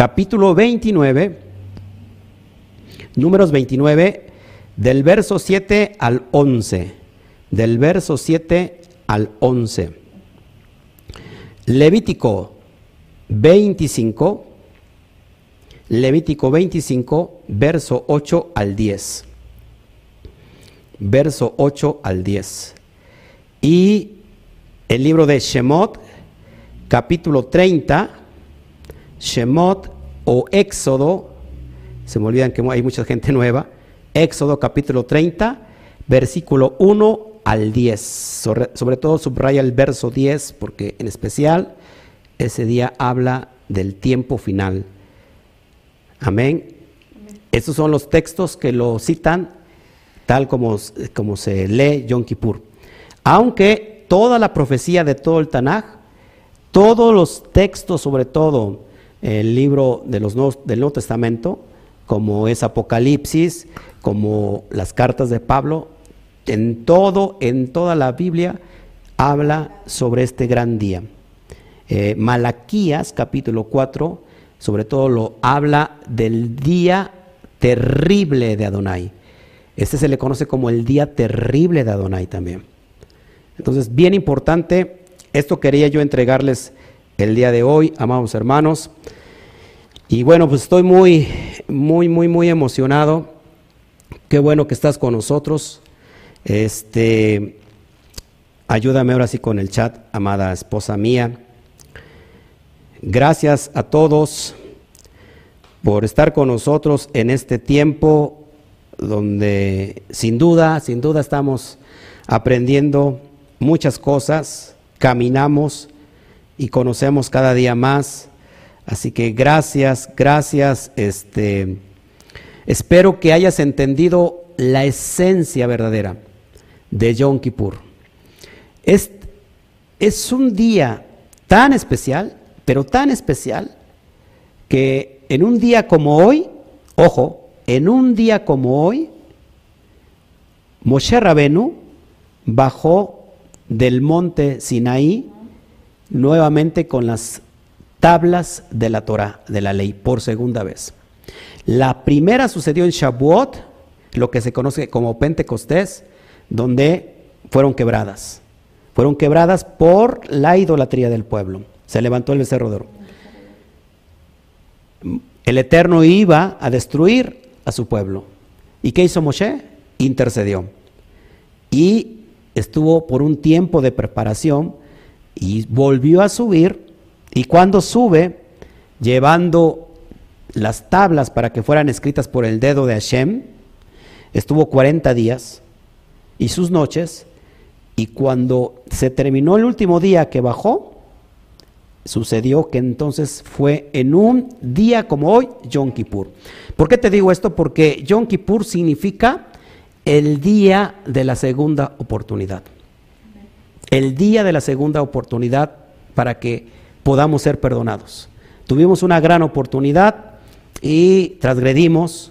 capítulo 29, números 29, del verso 7 al 11. Del verso 7 al 11. Levítico 25, Levítico 25, verso 8 al 10. Verso 8 al 10. Y el libro de Shemot, capítulo 30, Shemot o Éxodo, se me olvidan que hay mucha gente nueva, Éxodo capítulo 30, versículo 1 al 10. Sobre, todo subraya el verso 10 porque en especial ese día habla del tiempo final. Amén. Estos son los textos que lo citan tal como, como se lee Yom Kippur. Aunque toda la profecía de todo el Tanaj, todos los textos, sobre todo el libro de los del Nuevo Testamento, como es Apocalipsis, como las cartas de Pablo, en todo, en toda la Biblia, habla sobre este gran día. Eh, Malaquías capítulo 4, sobre todo lo habla del día terrible de Adonai. Este se le conoce como el día terrible de Adonai también. Entonces, bien importante, esto quería yo entregarles el día de hoy, amados hermanos. Y bueno, pues estoy muy, muy, muy, muy emocionado. Qué bueno que estás con nosotros. Este, ayúdame ahora sí con el chat, amada esposa mía. Gracias a todos por estar con nosotros en este tiempo donde sin duda, sin duda estamos aprendiendo muchas cosas, caminamos y conocemos cada día más. Así que gracias, gracias. Este, espero que hayas entendido la esencia verdadera de Yom Kippur. Es, es un día tan especial, pero tan especial, que en un día como hoy, ojo, en un día como hoy, Moshe Rabenu bajó del monte Sinaí nuevamente con las tablas de la Torah, de la ley, por segunda vez. La primera sucedió en Shavuot, lo que se conoce como Pentecostés, donde fueron quebradas. fueron quebradas por la idolatría del pueblo. Se levantó el becerro de oro. El Eterno iba a destruir a su pueblo. ¿Y qué hizo Moshe? Intercedió. Y estuvo por un tiempo de preparación y volvió a subir. Y cuando sube, llevando las tablas para que fueran escritas por el dedo de Hashem, estuvo 40 días y sus noches. Y cuando se terminó el último día que bajó, sucedió que entonces fue en un día como hoy, Yom Kippur. ¿Por qué te digo esto? Porque Yom Kippur significa el día de la segunda oportunidad. El día de la segunda oportunidad para que podamos ser perdonados. Tuvimos una gran oportunidad y transgredimos,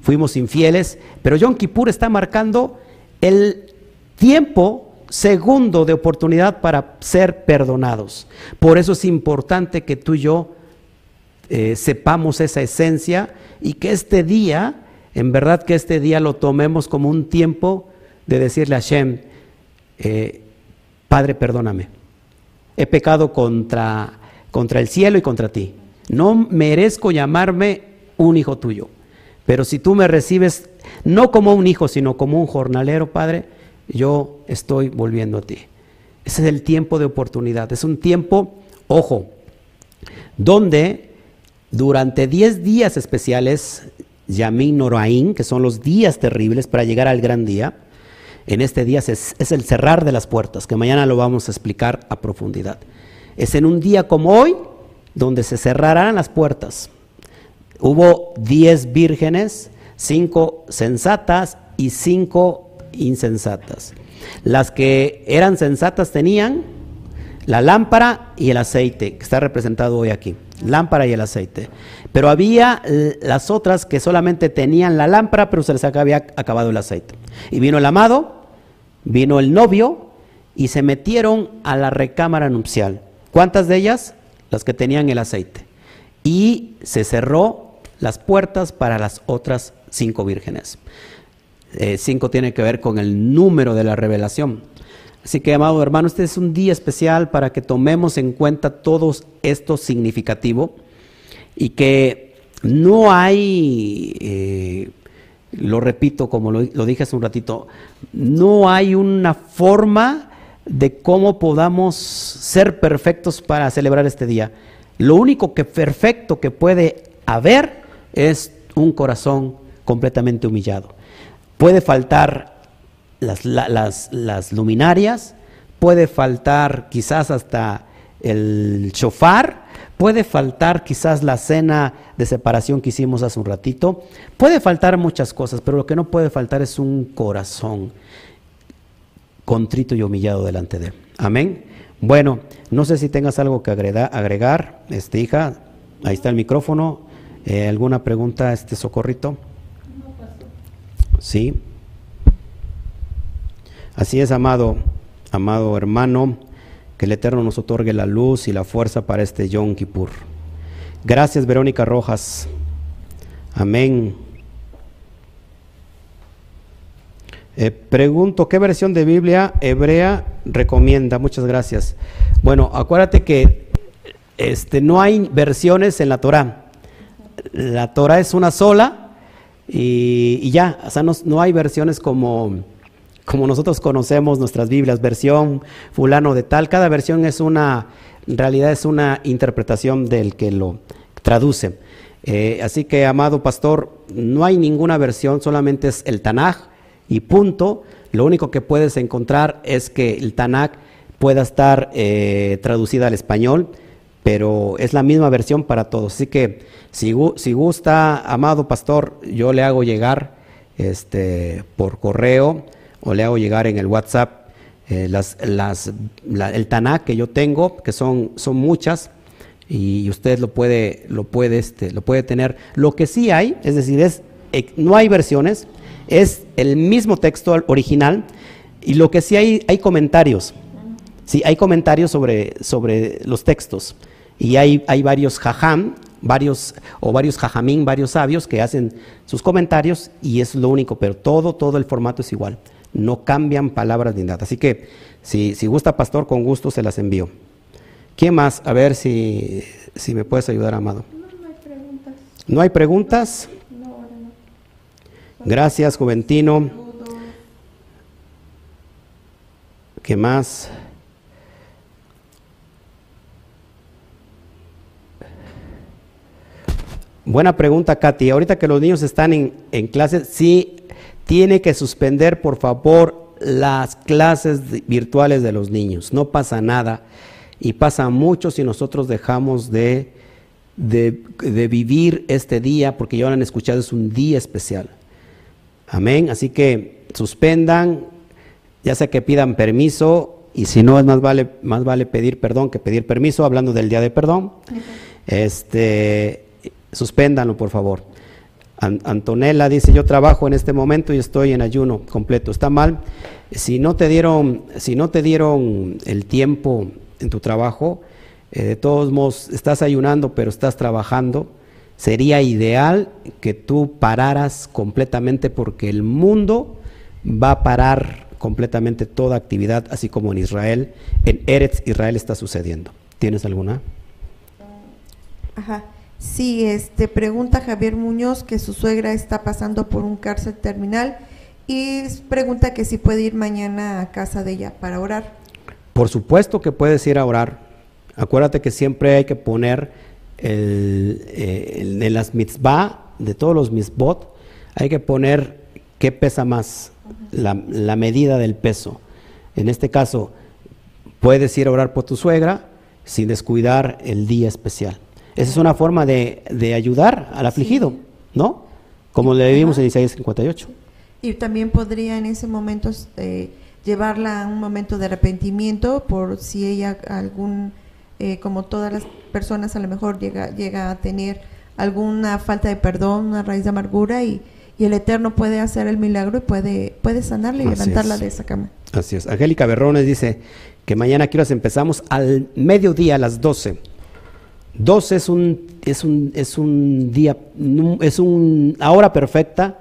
fuimos infieles, pero Yom Kippur está marcando el tiempo segundo de oportunidad para ser perdonados. Por eso es importante que tú y yo eh, sepamos esa esencia y que este día, en verdad que este día lo tomemos como un tiempo de decirle a Hashem, eh, Padre, perdóname. He pecado contra, contra el cielo y contra ti. No merezco llamarme un hijo tuyo. Pero si tú me recibes no como un hijo, sino como un jornalero, Padre, yo estoy volviendo a ti. Ese es el tiempo de oportunidad. Es un tiempo, ojo, donde durante 10 días especiales, Yamin Noraín, que son los días terribles para llegar al gran día, en este día es, el cerrar de las puertas, que mañana lo vamos a explicar a profundidad. Es en un día como hoy donde se cerrarán las puertas. Hubo 10 vírgenes, 5 sensatas y 5 insensatas. Las que eran sensatas tenían la lámpara y el aceite, que está representado hoy aquí. Lámpara y el aceite. Pero había las otras que solamente tenían la lámpara, pero se les había acabado el aceite. Y vino el amado, vino el novio y se metieron a la recámara nupcial. ¿Cuántas de ellas? Las que tenían el aceite. Y se cerró las puertas para las otras cinco vírgenes. Eh, cinco tiene que ver con el número de la revelación. Así que, amado hermano, este es un día especial para que tomemos en cuenta todo esto significativo y que no hay, eh, lo repito como lo, dije hace un ratito, no hay una forma de cómo podamos ser perfectos para celebrar este día. Lo único que perfecto que puede haber es un corazón completamente humillado. Puede faltar las, luminarias, puede faltar quizás hasta el chofar, puede faltar quizás la cena de separación que hicimos hace un ratito, puede faltar muchas cosas, pero lo que no puede faltar es un corazón contrito y humillado delante de él. Amén. Bueno, no sé si tengas algo que agregar, este, hija, ahí está el micrófono. Eh, ¿Alguna pregunta, este socorrito? ¿Sí? Así es, amado, amado hermano, que el Eterno nos otorgue la luz y la fuerza para este Yom Kippur. Gracias, Verónica Rojas. Amén. Eh, pregunto, ¿qué versión de Biblia hebrea recomienda? Muchas gracias. Bueno, acuérdate que este, no hay versiones en la Torah. La Torah es una sola y, ya, o sea, no, hay versiones como, como nosotros conocemos nuestras Biblias, versión fulano de tal, cada versión es una, en realidad es una interpretación del que lo traduce. Eh, así que, amado pastor, no hay ninguna versión, solamente es el Tanaj y punto. Lo único que puedes encontrar es que el Tanaj pueda estar eh, traducida al español, pero es la misma versión para todos. Así que si, gusta, amado pastor, yo le hago llegar este, por correo o le hago llegar en el WhatsApp eh, las, las, el Tanakh que yo tengo, que son, son muchas, y usted lo puede, lo, puede, este, lo puede tener. Lo que sí hay, es decir, es, eh, no hay versiones, es el mismo texto original, y lo que sí hay, hay comentarios. Sí, hay comentarios sobre, sobre los textos. Y hay, hay varios jajam, varios, o varios jajamín, varios sabios que hacen sus comentarios y es lo único, pero todo, todo el formato es igual. No cambian palabras ni nada. Así que si, si gusta, pastor, con gusto se las envío. ¿Quién más? A ver si, si me puedes ayudar, amado. No, no hay preguntas. ¿No hay preguntas? No, ahora no. Gracias, Juventino. ¿Qué más? Buena pregunta, Katy. Ahorita que los niños están en, en clases, sí tiene que suspender, por favor, las clases virtuales de los niños. No pasa nada. Y pasa mucho si nosotros dejamos de, de, de vivir este día, porque ya lo han escuchado, es un día especial. Amén. Así que suspendan, ya sea que pidan permiso, y si no es más vale, más vale pedir perdón que pedir permiso, hablando del día de perdón. Este, suspéndanlo, por favor. An- Antonella dice, yo trabajo en este momento y estoy en ayuno completo. Está mal. Si no te dieron, si no te dieron el tiempo en tu trabajo, eh, de todos modos estás ayunando, pero estás trabajando, sería ideal que tú pararas completamente porque el mundo va a parar completamente toda actividad, así como en Israel. En Eretz Israel está sucediendo. ¿Tienes alguna? Ajá. Sí, este pregunta Javier Muñoz que su suegra está pasando por un cárcel terminal y pregunta que si puede ir mañana a casa de ella para orar. Por supuesto que puedes ir a orar. Acuérdate que siempre hay que poner eh, el- en las mitzvah, de todos los mitzvot, hay que poner qué pesa más, la, la medida del peso. En este caso, puedes ir a orar por tu suegra sin descuidar el día especial. Esa es una forma de, de ayudar al afligido, ¿no? Como le vimos en Isaías 58. Y también podría en ese momento eh, llevarla a un momento de arrepentimiento por si ella algún, eh, como todas las personas a lo mejor llega, llega a tener alguna falta de perdón, una raíz de amargura y, y el Eterno puede hacer el milagro y puede, puede sanarla y Así levantarla es. de esa cama. Así es. Angélica Berrones dice que mañana aquí empezamos al mediodía a las 12. 12 es un, es un, es un día, es una hora perfecta,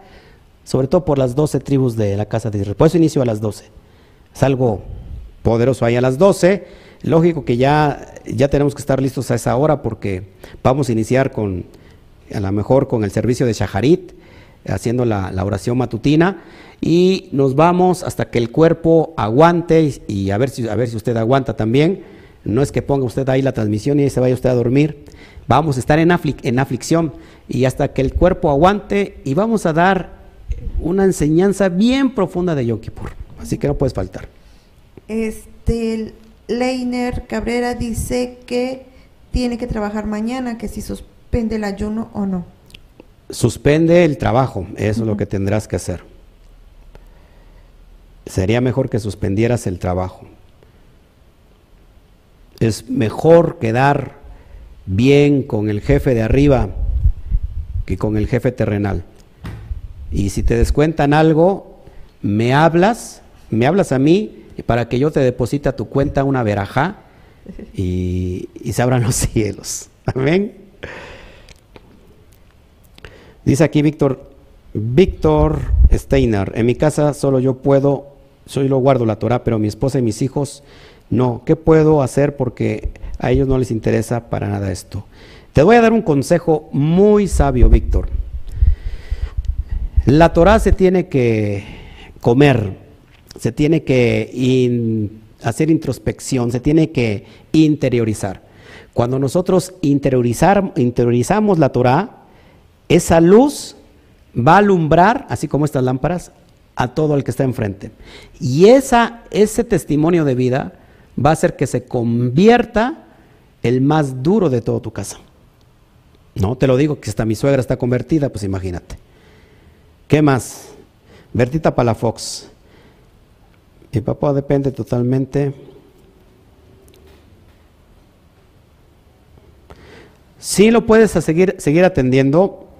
sobre todo por las 12 tribus de la casa de Israel. Por eso inicio a las 12. Es algo poderoso ahí a las 12. Lógico que ya, ya tenemos que estar listos a esa hora porque vamos a iniciar con, a lo mejor con el servicio de Shaharit, haciendo la, la oración matutina y nos vamos hasta que el cuerpo aguante y a, ver si, a ver si usted aguanta también. No es que ponga usted ahí la transmisión y se vaya usted a dormir. Vamos a estar en, aflic- en aflicción y hasta que el cuerpo aguante y vamos a dar una enseñanza bien profunda de Yom Kippur. Así que no puedes faltar. Este Leiner Cabrera dice que tiene que trabajar mañana, que si suspende el ayuno o no. Suspende el trabajo, eso es lo que tendrás que hacer. Sería mejor que suspendieras el trabajo. Es mejor quedar bien con el jefe de arriba que con el jefe terrenal. Y si te descuentan algo, me hablas, me hablas a mí para que yo te deposite a tu cuenta una verajá y, y se abran los cielos. Amén. Dice aquí Víctor, Víctor Steiner, en mi casa solo yo puedo, solo guardo la Torah, pero mi esposa y mis hijos no. ¿Qué puedo hacer? Porque a ellos no les interesa para nada esto. Te voy a dar un consejo muy sabio, Víctor. La Torah se tiene que comer, se tiene que hacer introspección, se tiene que interiorizar. Cuando nosotros interiorizamos la Torah, esa luz va a alumbrar, así como estas lámparas, a todo el que está enfrente. Y esa, ese testimonio de vida va a hacer que se convierta el más duro de toda tu casa. No, te lo digo, que hasta mi suegra está convertida, pues imagínate. ¿Qué más? Bertita Palafox. Mi papá depende totalmente. Sí lo puedes seguir, seguir atendiendo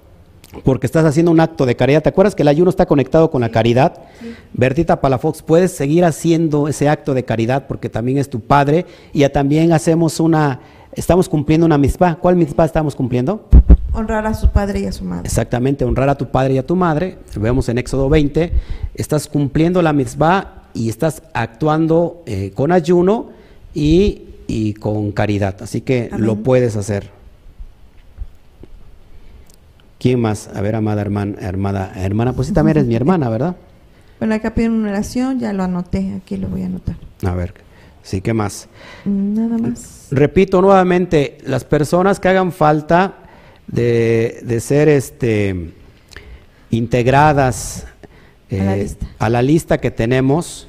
porque estás haciendo un acto de caridad. ¿Te acuerdas que el ayuno está conectado con la caridad? Bertita Palafox, puedes seguir haciendo ese acto de caridad porque también es tu padre y ya también hacemos una, estamos cumpliendo una mispa. ¿Cuál mispa estamos cumpliendo? Honrar a su padre y a su madre. Exactamente, honrar a tu padre y a tu madre. Vemos en Éxodo 20, estás cumpliendo la mitzvah y estás actuando eh, con ayuno y, y, con caridad. Así que Amén. lo puedes hacer. ¿Quién más? A ver, amada hermana, hermana, hermana, pues sí, también eres mi hermana, ¿verdad? Bueno, acá piden una oración, ya lo anoté, aquí lo voy a anotar. A ver, sí, ¿qué más? Nada más. Repito nuevamente, las personas que hagan falta de, de ser este, integradas A la eh, lista. a la lista que tenemos,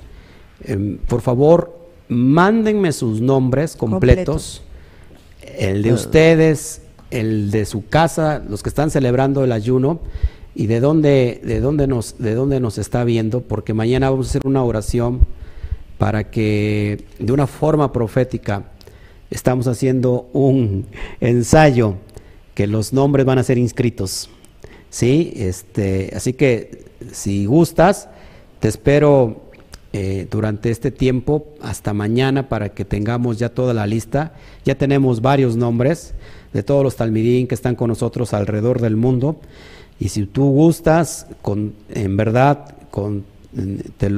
eh, por favor, mándenme sus nombres completos, el de ustedes, el de su casa, los que están celebrando el ayuno y de dónde, de dónde nos, de dónde nos está viendo, porque mañana vamos a hacer una oración para que de una forma profética estamos haciendo un ensayo que los nombres van a ser inscritos. Sí, este, así que si gustas, te espero eh, durante este tiempo hasta mañana para que tengamos ya toda la lista. Ya tenemos varios nombres de todos los talmidín que están con nosotros alrededor del mundo. Y si tú gustas, con, en verdad, con, te,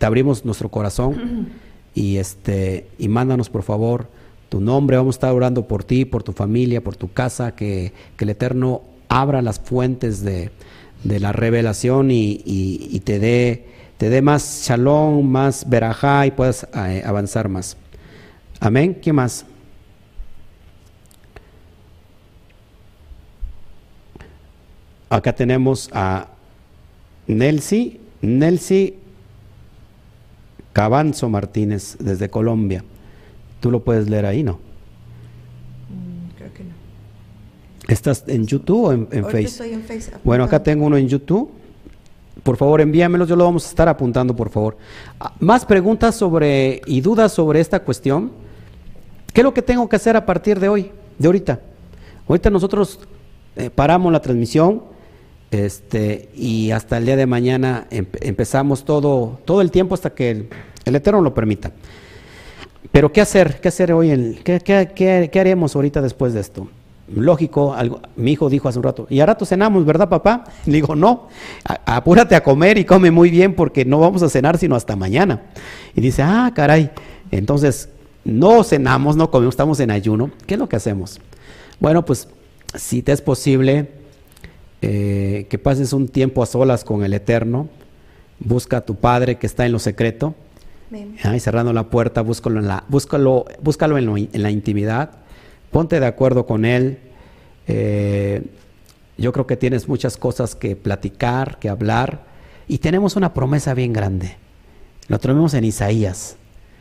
abrimos nuestro corazón y, este, y mándanos por favor tu nombre. Vamos a estar orando por ti, por tu familia, por tu casa, que, que el Eterno abra las fuentes de, de la revelación y, y, y te dé te dé más shalom, más verajá y puedas eh, avanzar más. Amén. ¿Qué más? Acá tenemos a Nelsi, Nelsi Cabanzo Martínez desde Colombia. Tú lo puedes leer ahí, ¿no? Mm, creo que no. ¿Estás en YouTube o en, en Ahorita Face? estoy en. Bueno, acá tengo uno en YouTube. Por favor, envíamelos, yo lo vamos a estar apuntando, por favor. Ah, Más preguntas sobre y dudas sobre esta cuestión. ¿Qué es lo que tengo que hacer a partir de hoy, de ahorita? Ahorita nosotros eh, paramos la transmisión este, y hasta el día de mañana em- empezamos todo, todo el tiempo hasta que el, el Eterno lo permita. Pero ¿qué hacer? ¿Qué hacer hoy? En, ¿qué, qué, qué, qué haremos ahorita después de esto? Lógico, algo, mi hijo dijo hace un rato, y a rato cenamos, ¿verdad, papá? Le digo, no, apúrate a comer y come muy bien porque no vamos a cenar sino hasta mañana. Y dice, ah, caray, entonces no cenamos, no comemos, estamos en ayuno. ¿Qué es lo que hacemos? Bueno, pues si te es posible eh, que pases un tiempo a solas con el Eterno, busca a tu Padre que está en lo secreto. Ay, cerrando la puerta, búscalo en la, búscalo, búscalo en, lo- en la intimidad, ponte de acuerdo con él. Eh, yo creo que tienes muchas cosas que platicar, que hablar, y tenemos una promesa bien grande. Lo tenemos en Isaías,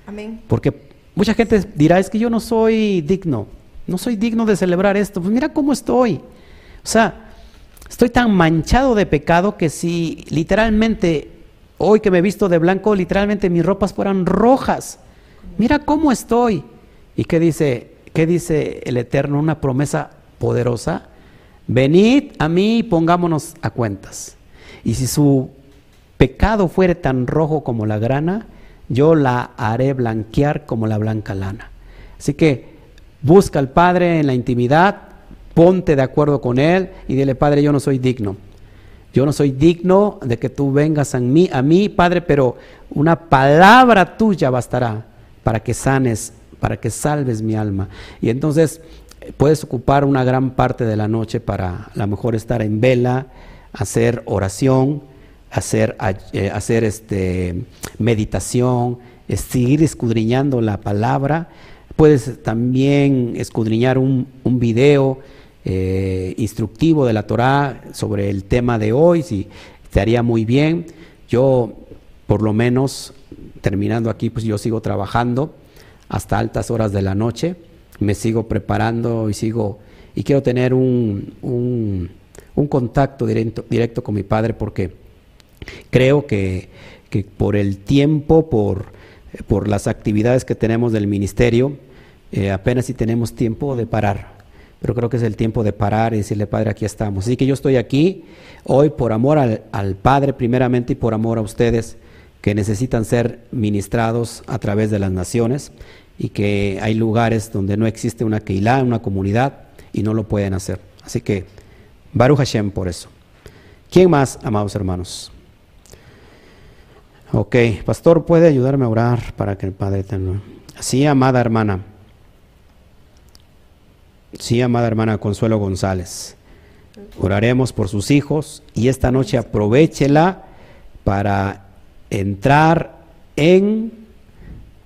Amén. porque mucha gente dirá, es que yo no soy digno, no soy digno de celebrar esto. Pues mira cómo estoy. O sea, estoy tan manchado de pecado que si literalmente hoy que me he visto de blanco, literalmente mis ropas fueran rojas. Mira cómo estoy. ¿Y qué dice, qué dice el Eterno? Una promesa poderosa. Venid a mí y pongámonos a cuentas. Y si su pecado fuere tan rojo como la grana, yo la haré blanquear como la blanca lana. Así que busca al Padre en la intimidad, ponte de acuerdo con Él y dile, Padre, yo no soy digno. Yo no soy digno de que tú vengas a mí, a mí, Padre, pero una palabra tuya bastará para que sanes, para que salves mi alma. Y entonces eh, puedes ocupar una gran parte de la noche para a lo mejor estar en vela, hacer oración, hacer, eh, hacer este, meditación, seguir escudriñando la palabra. Puedes también escudriñar un, un video eh, instructivo de la Torá sobre el tema de hoy, si te haría muy bien. Yo, por lo menos, terminando aquí, pues yo sigo trabajando hasta altas horas de la noche, me sigo preparando y sigo, y quiero tener un, un, contacto directo, directo con mi padre porque creo que, que por el tiempo, por, por las actividades que tenemos del ministerio, eh, apenas si tenemos tiempo de parar. Pero creo que es el tiempo de parar y decirle, Padre, aquí estamos. Así que yo estoy aquí hoy por amor al, al Padre primeramente y por amor a ustedes que necesitan ser ministrados a través de las naciones y que hay lugares donde no existe una Keilah, una comunidad y no lo pueden hacer. Así que, Baruch Hashem por eso. ¿Quién más, amados hermanos? Ok, pastor, ¿puede ayudarme a orar para que el Padre tenga... Sí, amada hermana. Sí, amada hermana Consuelo González. Oraremos por sus hijos y esta noche aprovechela para entrar en,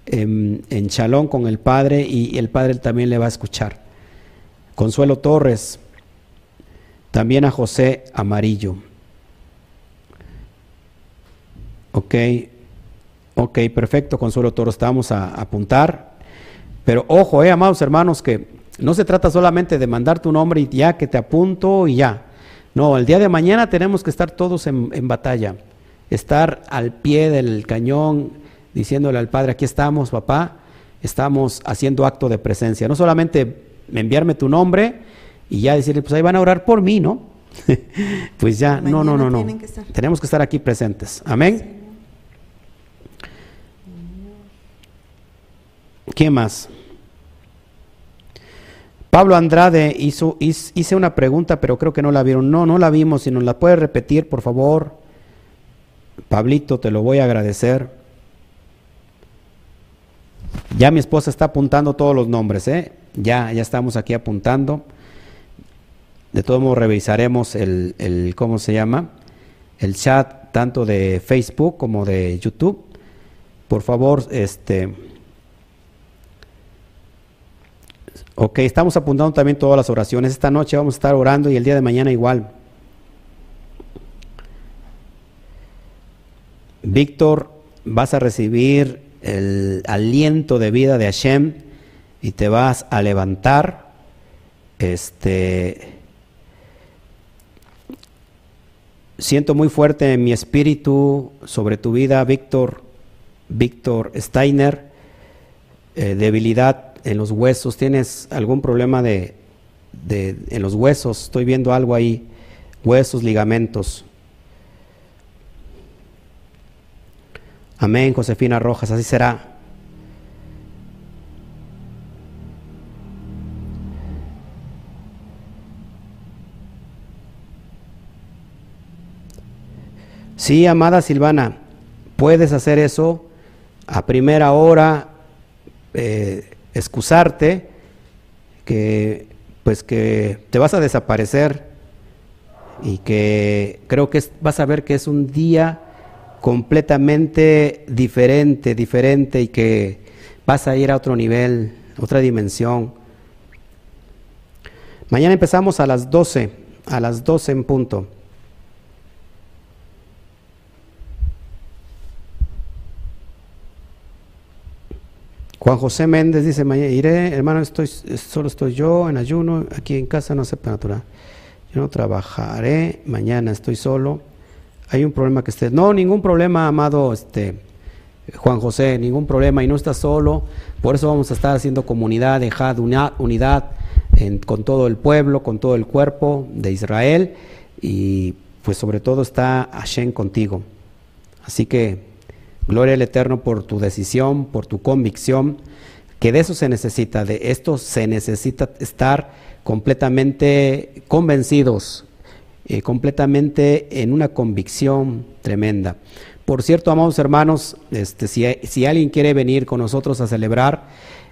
en, en chalón con el Padre y el Padre también le va a escuchar. Consuelo Torres, también a José Amarillo. Ok, ok, perfecto, Consuelo Torres, estamos a, a apuntar. Pero ojo, eh, amados hermanos, que no se trata solamente de mandar tu nombre y ya que te apunto y ya. No, el día de mañana tenemos que estar todos en, en batalla, estar al pie del cañón diciéndole al Padre, aquí estamos, papá, estamos haciendo acto de presencia. No solamente enviarme tu nombre y ya decirle, pues ahí van a orar por mí, ¿no? pues ya, no, no, no, no. que. Tenemos que estar aquí presentes. Amén. ¿Qué más? Pablo Andrade hizo, hiz- hice una pregunta, pero creo que no la vieron. No, no la vimos. Si nos la puedes repetir, por favor. Pablito, te lo voy a agradecer. Ya mi esposa está apuntando todos los nombres, ¿eh? Ya, ya estamos aquí apuntando. De todos modos, revisaremos el, el, ¿cómo se llama? El chat tanto de Facebook como de YouTube. Por favor, este... Ok, estamos apuntando también todas las oraciones. Esta noche vamos a estar orando y el día de mañana igual. Víctor, vas a recibir el aliento de vida de Hashem y te vas a levantar. Este siento muy fuerte en mi espíritu sobre tu vida, Víctor, Víctor Steiner, eh, debilidad en los huesos. ¿Tienes algún problema de, de en los huesos? Estoy viendo algo ahí, huesos, ligamentos. Amén, Josefina Rojas, así será. Sí, amada Silvana, puedes hacer eso a primera hora, eh, excusarte, que pues que te vas a desaparecer y que creo que vas a ver que es un día completamente diferente, diferente y que vas a ir a otro nivel, otra dimensión. Mañana empezamos a las 12, a las 12 en punto. Juan José Méndez dice, mañana iré, hermano, estoy, solo estoy yo en ayuno, aquí en casa no acepta natural. Yo no trabajaré, mañana estoy solo. Hay un problema que esté. No, ningún problema, amado este, Juan José, ningún problema y no estás solo. Por eso vamos a estar haciendo comunidad, dejad una- unidad con todo el pueblo, con todo el cuerpo de Israel y pues sobre todo está Hashem contigo. Así que gloria al Eterno por tu decisión, por tu convicción, que de eso se necesita, de esto se necesita estar completamente convencidos, eh, completamente en una convicción tremenda. Por cierto, amados hermanos, este, si, alguien quiere venir con nosotros a celebrar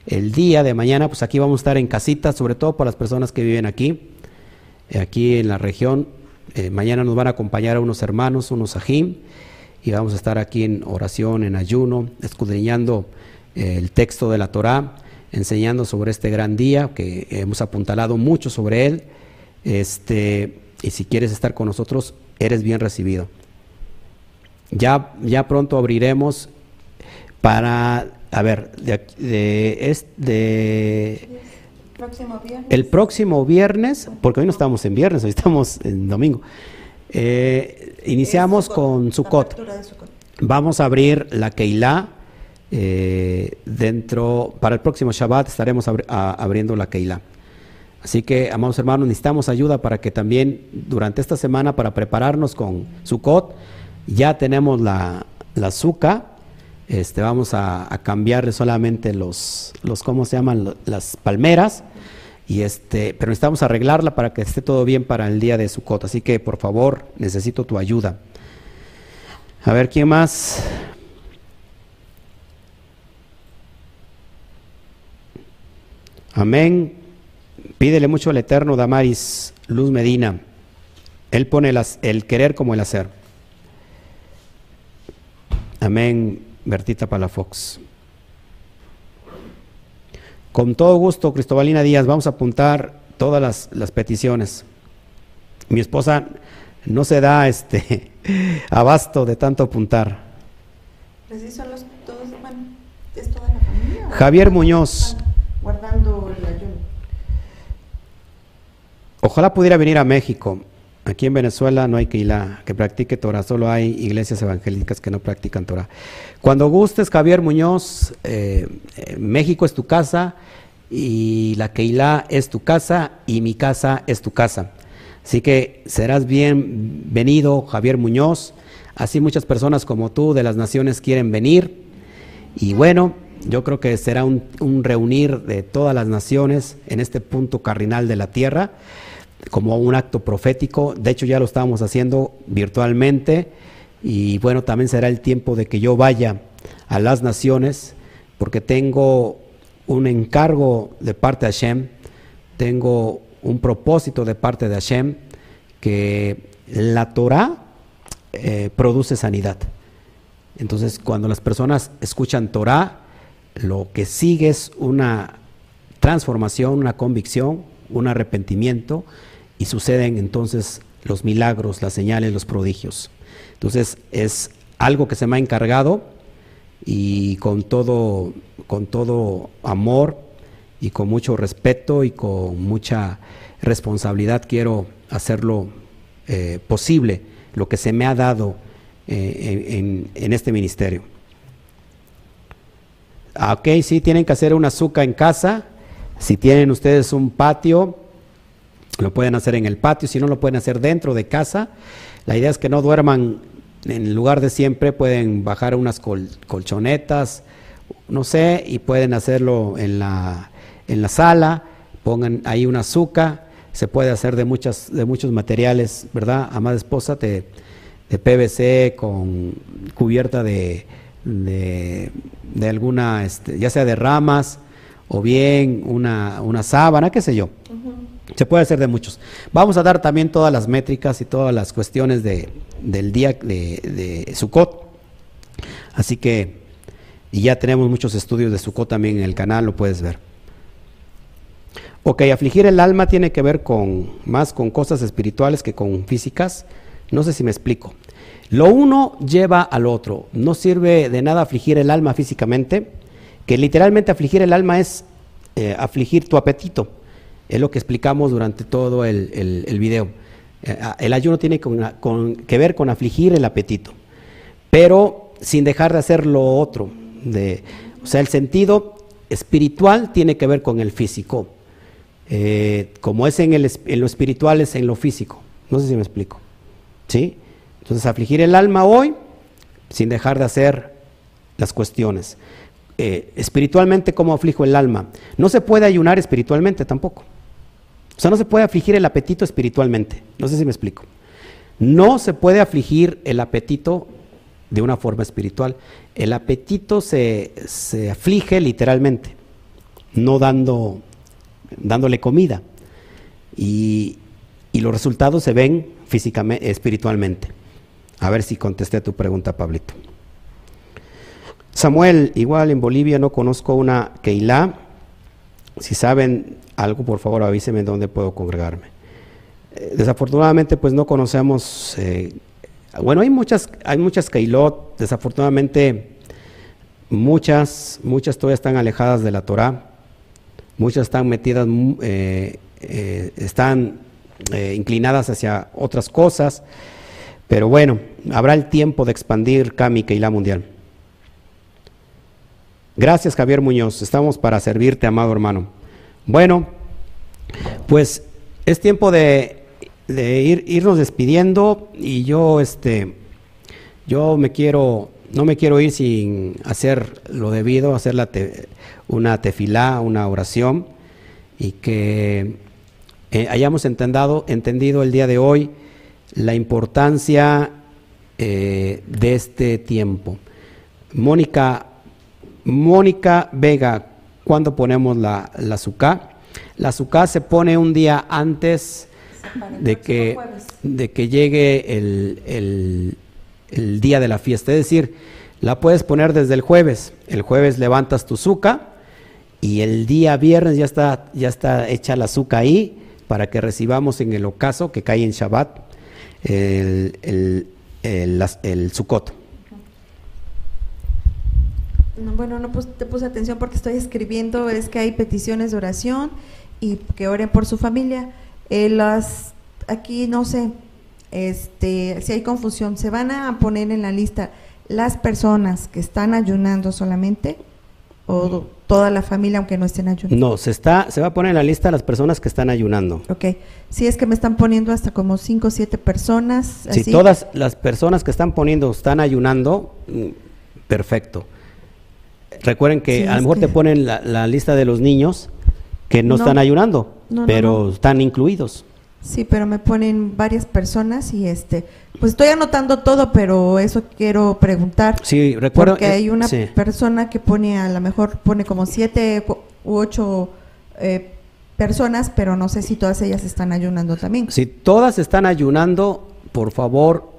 el día de mañana, pues aquí vamos a estar en casita, sobre todo para las personas que viven aquí, eh, aquí en la región. Eh, mañana nos van a acompañar a unos hermanos, unos ajim, y vamos a estar aquí en oración, en ayuno, escudriñando eh, el texto de la Torá, enseñando sobre este gran día, que hemos apuntalado mucho sobre él. Este, y si quieres estar con nosotros, eres bien recibido. Ya, ya pronto abriremos para, a ver, de, de, es- de- Próximo viernes. el próximo viernes, porque hoy no estamos en viernes, hoy estamos en domingo, eh, iniciamos con Sukkot. Vamos a abrir la Keilah. eh, dentro, para el próximo Shabbat estaremos abri- a- abriendo la Keilah. Así que, amados hermanos, necesitamos ayuda para que también durante esta semana, para prepararnos con Sukkot, ya tenemos la, la. Este, vamos a, a cambiarle solamente los, los, ¿cómo se llaman? Las palmeras. Y este, pero necesitamos arreglarla para que esté todo bien para el día de Sukkot. Así que por favor, necesito tu ayuda. A ver, ¿quién más? Amén. Pídele mucho al Eterno, Damaris, Luz Medina. Él pone el querer como el hacer. Amén, Bertita Palafox. Con todo gusto, Cristobalina Díaz, vamos a apuntar todas las, peticiones. Mi esposa no se da este abasto de tanto apuntar. Javier Muñoz. Guardando el ayuno. Ojalá pudiera venir a México. Aquí en Venezuela no hay que que practique Torah, solo hay iglesias evangélicas que no practican Torah. Cuando gustes, Javier Muñoz, eh, eh, México es tu casa y la Keilah es tu casa y mi casa es tu casa. Así que serás bienvenido, Javier Muñoz. Así muchas personas como tú de las naciones quieren venir. Y bueno, yo creo que será un, un reunir de todas las naciones en este punto cardinal de la tierra como un acto profético. De hecho, ya lo estamos haciendo virtualmente. Y bueno, también será el tiempo de que yo vaya a las naciones, porque tengo un encargo de parte de Hashem, tengo un propósito de parte de Hashem, que la Torah eh, produce sanidad. Entonces, cuando las personas escuchan Torah, lo que sigue es una transformación, una convicción, un arrepentimiento y suceden entonces los milagros, las señales, los prodigios. Entonces es algo que se me ha encargado y con todo, con todo amor y con mucho respeto y con mucha responsabilidad quiero hacerlo eh, posible, lo que se me ha dado eh, en, en, este ministerio. Ah, ok, sí, tienen que hacer una azúcar en casa. Si tienen ustedes un patio, lo pueden hacer en el patio, si no lo pueden hacer dentro de casa. La idea es que no duerman en lugar de siempre, pueden bajar unas colchonetas, no sé, y pueden hacerlo en la, en la sala, pongan ahí una azúcar, se puede hacer de, muchas, de muchos materiales, ¿verdad? Amada esposa, de, de PVC con cubierta de, de, alguna, este, ya sea de ramas o bien una, una sábana, qué sé yo. Se puede hacer de muchos. Vamos a dar también todas las métricas y todas las cuestiones de, del día de, de Sukkot. Así que, y ya tenemos muchos estudios de Sukkot también en el canal, lo puedes ver. Ok, afligir el alma tiene que ver con más con cosas espirituales que con físicas. No sé si me explico. Lo uno lleva al otro. No sirve de nada afligir el alma físicamente, que literalmente afligir el alma es eh, afligir tu apetito. Es lo que explicamos durante todo el, el, video. Eh, ah, el ayuno tiene que ver con afligir el apetito, pero sin dejar de hacer lo otro. O sea, el sentido espiritual tiene que ver con el físico. Eh, como es en, el, lo espiritual, es en lo físico. No sé si me explico. ¿Sí? Entonces, afligir el alma hoy sin dejar de hacer las cuestiones. Eh, espiritualmente, ¿cómo aflijo el alma? No se puede ayunar espiritualmente tampoco. O sea, no se puede afligir el apetito espiritualmente. No sé si me explico. No se puede afligir el apetito de una forma espiritual. El apetito se, aflige literalmente, no dando, dándole comida. Y, los resultados se ven físicamente, espiritualmente. A ver si contesté a tu pregunta, Pablito. Samuel, igual en Bolivia no conozco una Keilah. Si saben algo, por favor avíseme dónde puedo congregarme. Eh, desafortunadamente, pues no conocemos, eh, bueno, hay muchas, hay muchas Keilot, desafortunadamente muchas, muchas todavía están alejadas de la Torah, muchas están metidas, mm, eh, están inclinadas hacia otras cosas, pero bueno, habrá el tiempo de expandir Kami Keilah Mundial. Gracias Javier Muñoz, estamos para servirte, amado hermano. Bueno, pues es tiempo de, ir, irnos despidiendo y yo, este, yo me quiero, no me quiero ir sin hacer lo debido, hacer la una tefilá, una oración. y que eh, hayamos entendido, entendido el día de hoy la importancia eh, de este tiempo. Mónica, Mónica Vega, ¿cuándo ponemos la, la azúcar? La azúcar se pone un día antes de que, de que llegue el, el, día de la fiesta. Es decir, la puedes poner desde el jueves. El jueves levantas tu azúcar y el día viernes ya está, ya está hecha la azúcar ahí para que recibamos en el ocaso que cae en Shabbat el, el, el, el Sukkot. Bueno, no te puse atención porque estoy escribiendo, es que hay peticiones de oración y que oren por su familia. Eh, las, aquí no sé, este, si hay confusión, se van a poner en la lista las personas que están ayunando solamente o toda la familia aunque no estén ayunando. No, se está, se va a poner en la lista las personas que están ayunando. Ok, si es que me están poniendo hasta como cinco o siete personas. Si todas las personas que están poniendo están ayunando, mm, perfecto. Recuerden que a lo mejor te ponen la, lista de los niños que no, están ayunando, pero están incluidos. Sí, pero me ponen varias personas y este, pues estoy anotando todo, pero eso quiero preguntar. Sí, recuerdo. Porque hay una persona que pone, a lo mejor pone como siete u ocho eh, personas, pero no sé si todas ellas están ayunando también. Si todas están ayunando, por favor,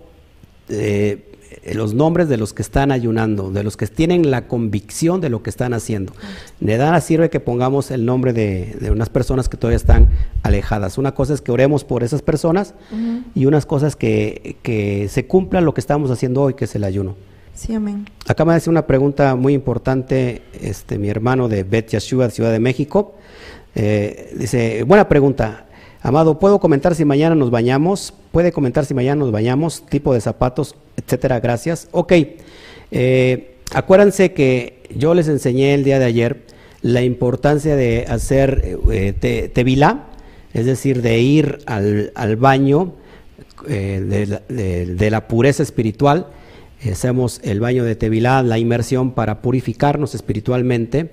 eh, eh, los nombres de los que están ayunando, de los que tienen la convicción de lo que están haciendo. De nada sirve que pongamos el nombre de, unas personas que todavía están alejadas. Una cosa es que oremos por esas personas y unas cosas que, que se cumpla lo que estamos haciendo hoy, que es el ayuno. Sí, amén. Acá me hace una pregunta muy importante este, mi hermano de Bet Yashua, Ciudad de México. Eh, dice, buena pregunta. Amado, ¿puedo comentar si mañana nos bañamos? ¿Puede comentar si mañana nos bañamos? Tipo de zapatos, etcétera, gracias. Ok, eh, acuérdense que yo les enseñé el día de ayer la importancia de hacer eh, tevilá, es decir, de ir al, baño eh, de, la, pureza espiritual. Hacemos el baño de tevilá, la inmersión para purificarnos espiritualmente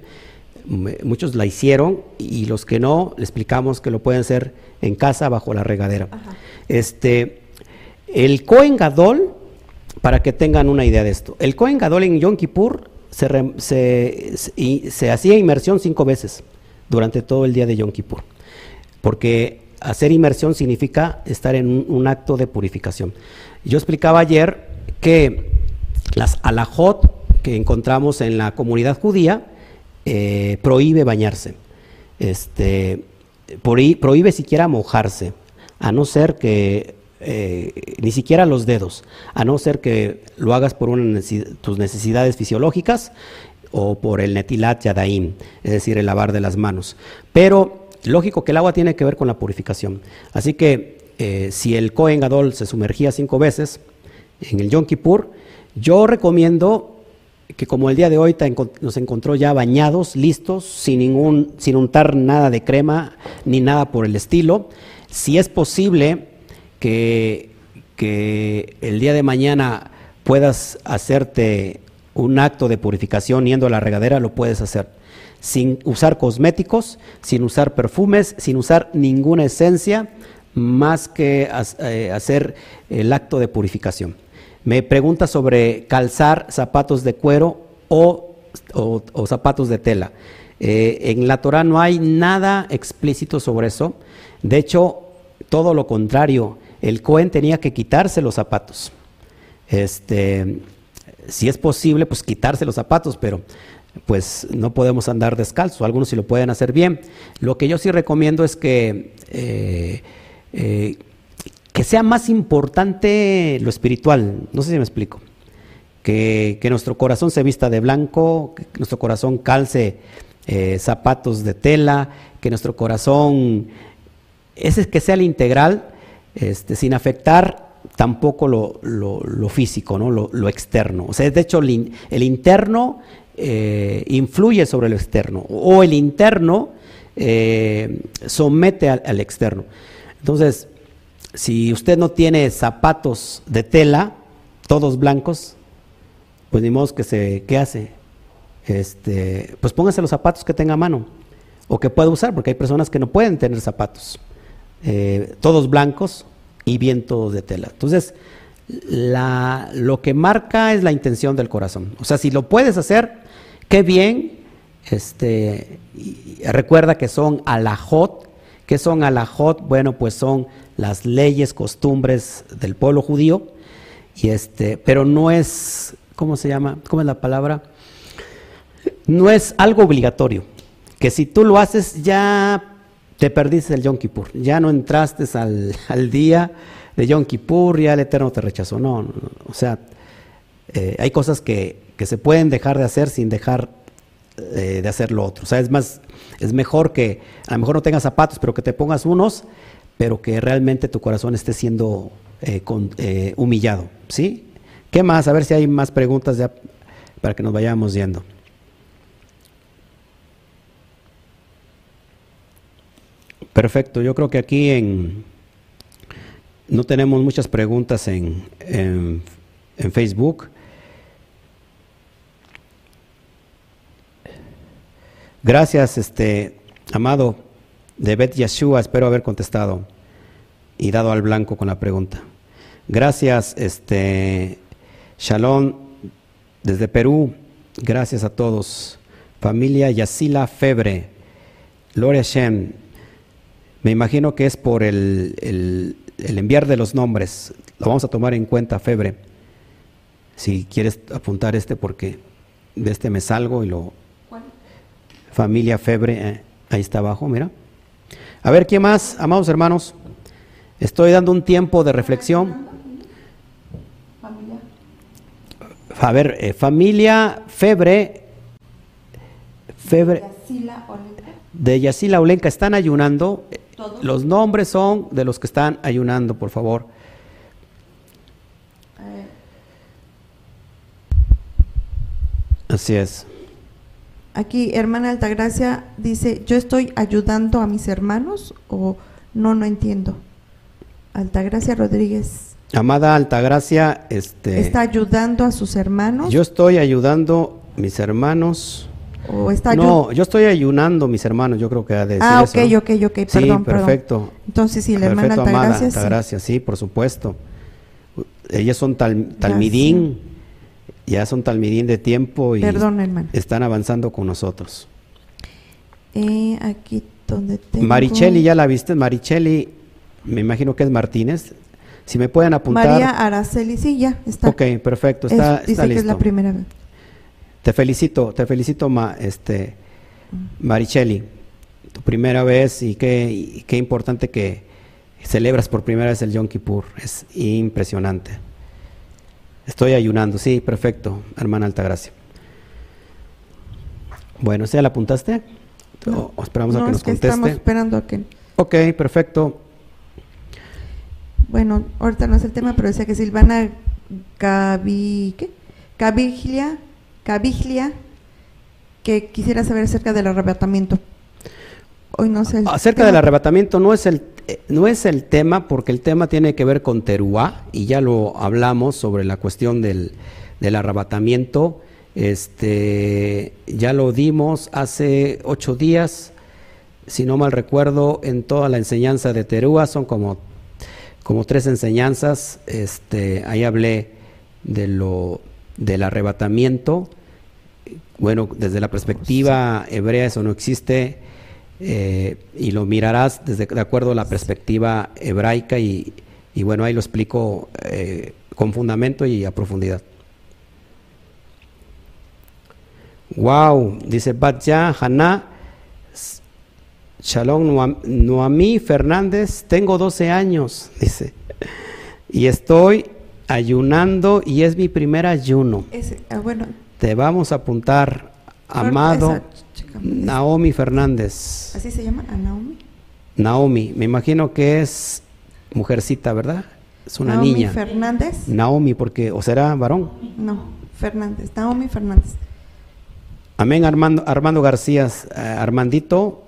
muchos la hicieron y los que no, le explicamos que lo pueden hacer en casa bajo la regadera. Este, el Cohen Gadol, para que tengan una idea de esto, el Cohen Gadol en Yom Kippur se, se, hacía inmersión cinco veces durante todo el día de Yom Kippur, porque hacer inmersión significa estar en un, acto de purificación. Yo explicaba ayer que las alajot que encontramos en la comunidad judía, eh, prohíbe bañarse, este, prohíbe siquiera mojarse, a no ser que eh, ni siquiera los dedos, a no ser que lo hagas por una tus necesidades fisiológicas o por el netilat yadaim, es decir, el lavar de las manos. Pero lógico que el agua tiene que ver con la purificación. Así que eh, si el Kohen Gadol se sumergía cinco veces en el Yom Kippur, yo recomiendo que como el día de hoy nos encontró ya bañados, listos, sin ningún, sin untar nada de crema ni nada por el estilo. Si es posible que, que el día de mañana puedas hacerte un acto de purificación yendo a la regadera, lo puedes hacer. Sin usar cosméticos, sin usar perfumes, sin usar ninguna esencia, más que eh, hacer el acto de purificación. Me pregunta sobre calzar zapatos de cuero o, zapatos de tela. Eh, en la Torah no hay nada explícito sobre eso. De hecho, todo lo contrario, el Cohen tenía que quitarse los zapatos. Este, si es posible, pues quitarse los zapatos, pero pues no podemos andar descalzos. Algunos sí lo pueden hacer bien. Lo que yo sí recomiendo es que eh, eh, que sea más importante lo espiritual. No sé si me explico. Que, nuestro corazón se vista de blanco, que nuestro corazón calce eh, zapatos de tela, que nuestro corazón, ese que sea el integral, este, sin afectar tampoco lo, físico, ¿no? Lo, externo. O sea, de hecho, el, interno eh, influye sobre lo externo, o el interno eh, somete al, al externo. Entonces, si usted no tiene zapatos de tela, todos blancos, pues ni modo que se, ¿qué hace? Este, pues póngase los zapatos que tenga a mano. o que pueda usar, porque hay personas que no pueden tener zapatos, eh, todos blancos y bien todos de tela. Entonces, lo que marca es la intención del corazón. O sea, si lo puedes hacer, qué bien. Este, recuerda que son alajot. ¿Qué son alajot? Bueno, pues son las leyes, costumbres del pueblo judío. Y este, pero no es, ¿cómo se llama? ¿Cómo es la palabra? No es algo obligatorio. Que si tú lo haces ya te perdiste el Yom Kippur, ya no entraste al, al día de Yom Kippur, ya el Eterno te rechazó. No, o sea, eh, hay cosas que, se pueden dejar de hacer sin dejar eh, de hacer lo otro. O sea, es más, es mejor que a lo mejor no tengas zapatos, pero que te pongas unos, pero que realmente tu corazón esté siendo eh, humillado. ¿Sí? ¿Qué más? A ver si hay más preguntas ya para que nos vayamos yendo. Perfecto, yo creo que aquí en no tenemos muchas preguntas en, en, Facebook. Gracias, este amado de Bet Yeshua, espero haber contestado y dado al blanco con la pregunta. Gracias, este Shalom desde Perú. Gracias a todos. Familia Yasila Febre. Gloria Shem. Me imagino que es por el el enviar de los nombres, lo vamos a tomar en cuenta, Febre. Si quieres apuntar este porque de este me salgo y lo... Familia Febre, eh, ahí está abajo, mira. A ver, ¿quién más, amados hermanos? Estoy dando un tiempo de reflexión. A ver, eh, familia Febre, Febre de Yacila Olenca, están ayunando. Los nombres son de los que están ayunando, por favor. Así es. Aquí, hermana Altagracia dice, ¿yo estoy ayudando a mis hermanos o no, no entiendo? Altagracia Rodríguez. Amada Altagracia, este... ¿Está ayudando a sus hermanos? Yo estoy ayudando mis hermanos no, yo estoy ayunando, mis hermanos, yo creo que ha de decir Ah, ok, ok, ok, perdón, sí, perfecto. Entonces, sí, la hermana Altagracia, gracias, sí. por supuesto. Ellas son talmidín, ya son talmidín de tiempo y están avanzando con nosotros. Eh, aquí donde tengo... Maricheli, ¿ya la viste? Maricheli, me imagino que es Martínez. Si me pueden apuntar. María Araceli, sí, ya está. Ok, perfecto, está, dice que es la primera vez. Te felicito, te felicito, ma, este, Marichelli, tu primera vez y qué, qué importante que celebras por primera vez el Yom Kippur, es impresionante. Estoy ayunando, sí, perfecto, hermana Altagracia. Bueno, ¿se la apuntaste? No, o esperamos a que nos es que conteste. Estamos esperando a que. Ok, perfecto. Bueno, ahorita no es el tema, pero decía que Silvana Gavi, ¿qué? Gaviglia Caviglia, que quisiera saber acerca del arrebatamiento. Hoy no sé acerca del arrebatamiento no es el eh, no es el tema porque el tema tiene que ver con Teruá y ya lo hablamos sobre la cuestión del, arrebatamiento. Este, ya lo dimos hace ocho días, si no mal recuerdo, en toda la enseñanza de Teruá, son como, como tres enseñanzas. Este, ahí hablé de lo, del arrebatamiento bueno, desde la perspectiva hebrea eso no existe eh, y lo mirarás desde, de acuerdo a la perspectiva hebraica y, bueno, ahí lo explico eh, con fundamento y a profundidad. Wow, dice Batya Haná, Shalom Noamí Fernández, tengo 12 años, dice, y estoy ayunando y es mi primer ayuno. Ah, bueno, te vamos a apuntar, amado Naomi Fernández. ¿Así se llama? Naomi? Naomi, me imagino que es mujercita, ¿verdad? Es una Naomi niña. Fernández. Naomi, porque, ¿o será varón? No, Fernández, Naomi Fernández. Amén, Armando, Armando García, eh, Armandito,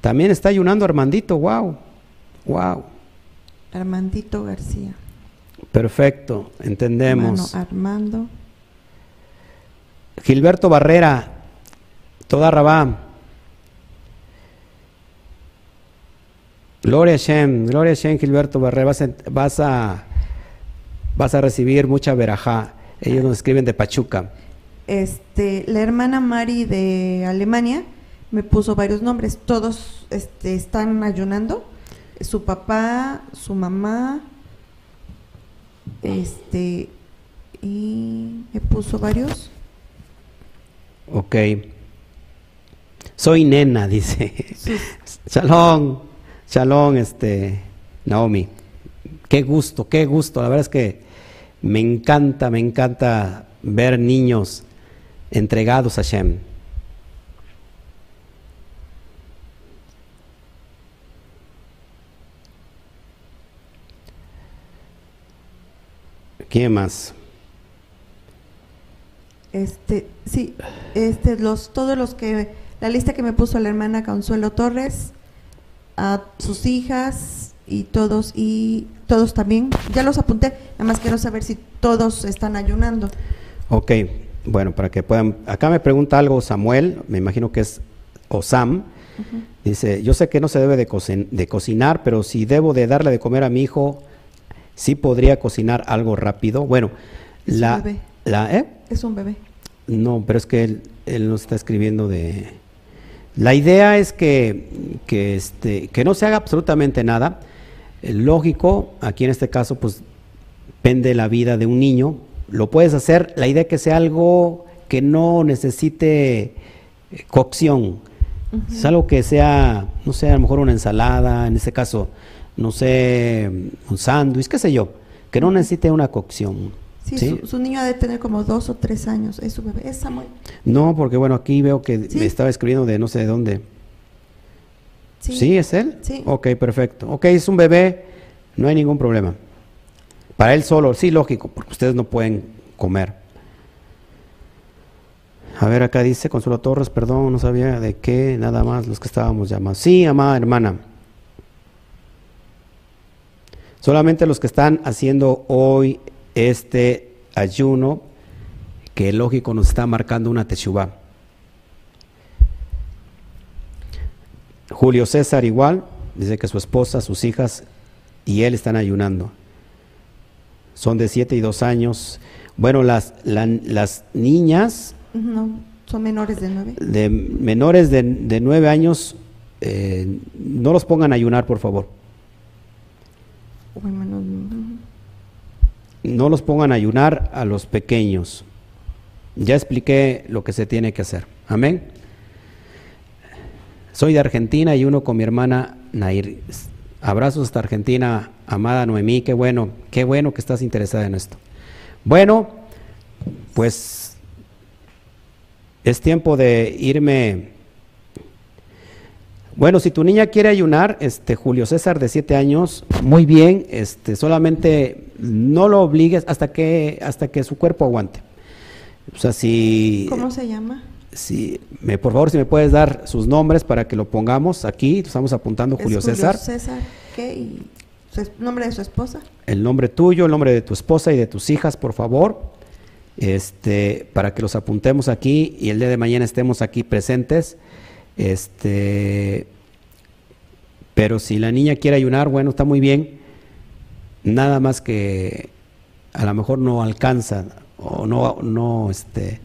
también está ayunando Armandito, wow, wow. Armandito García. Perfecto, entendemos. Armando. Gilberto Barrera, toda Rabá. Gloria a Shem, gloria a Shem, Gilberto Barré, vas a, vas a, vas a recibir mucha verajá. Ellos nos escriben de Pachuca. Este, la hermana Mari de Alemania me puso varios nombres, todos este, están ayunando, su papá, su mamá, este, y me puso varios. Ok. Soy nena, dice. Shalom, shalom, este, Naomi. Qué gusto, qué gusto. La verdad es que me encanta, me encanta ver niños entregados a Shem. ¿Quién más? Este, sí, este, los, todos los que, la lista que me puso la hermana Consuelo Torres, a sus hijas y todos, y todos también, ya los apunté, nada más quiero saber si todos están ayunando. Ok, bueno, para que puedan, acá me pregunta algo Samuel, me imagino que es Osam, dice, yo sé que no se debe de, de cocinar, pero si debo de darle de comer a mi hijo, sí podría cocinar algo rápido. Bueno, la... La, ¿eh? Es un bebé. No, pero es que él, él nos está escribiendo de... La idea es que, que, este, que no se haga absolutamente nada. Lógico, aquí en este caso, pues pende la vida de un niño. Lo puedes hacer, la idea es que sea algo que no necesite eh, cocción. Es algo que sea, no sé, a lo mejor una ensalada, en este caso, no sé, un sándwich, qué sé yo, que no necesite una cocción. Sí, Su, niño ha de tener como dos o tres años. ¿Es su bebé? ¿Es Samuel? No, porque bueno, aquí veo que me estaba escribiendo de no sé de dónde. Sí. es él? Sí. Ok, perfecto. Ok, es un bebé, no hay ningún problema. Para él solo, sí, lógico, porque ustedes no pueden comer. A ver, acá dice Consuelo Torres, perdón, no sabía de qué, nada más los que estábamos llamados. Sí, amada hermana. Solamente los que están haciendo hoy este ayuno que lógico nos está marcando una teshuva. Julio César igual, dice que su esposa, sus hijas y él están ayunando. Son de 7 y 2 años. Bueno, las, las niñas... No, son menores de 9. De menores de, de 9 años, eh, no los pongan a ayunar, por favor. Bueno, no los pongan a ayunar a los pequeños. Ya expliqué lo que se tiene que hacer. Amén. Soy de Argentina y uno con mi hermana Nair. Abrazos hasta Argentina, amada Noemí, qué bueno, qué bueno que estás interesada en esto. Bueno, pues es tiempo de irme bueno, si tu niña quiere ayunar, este Julio César de siete años, muy bien, este, solamente no lo obligues hasta que, hasta que su cuerpo aguante. O sea, si, ¿Cómo se llama? Si, me, por favor, si me puedes dar sus nombres para que lo pongamos aquí, estamos apuntando Julio, César. Julio César, ¿qué? ¿Y nombre de su esposa? El nombre tuyo, el nombre de tu esposa y de tus hijas, por favor, este, para que los apuntemos aquí y el día de mañana estemos aquí presentes. Este, pero si la niña quiere ayunar, bueno, está muy bien. Nada más que a lo mejor no alcanza o no, no, este,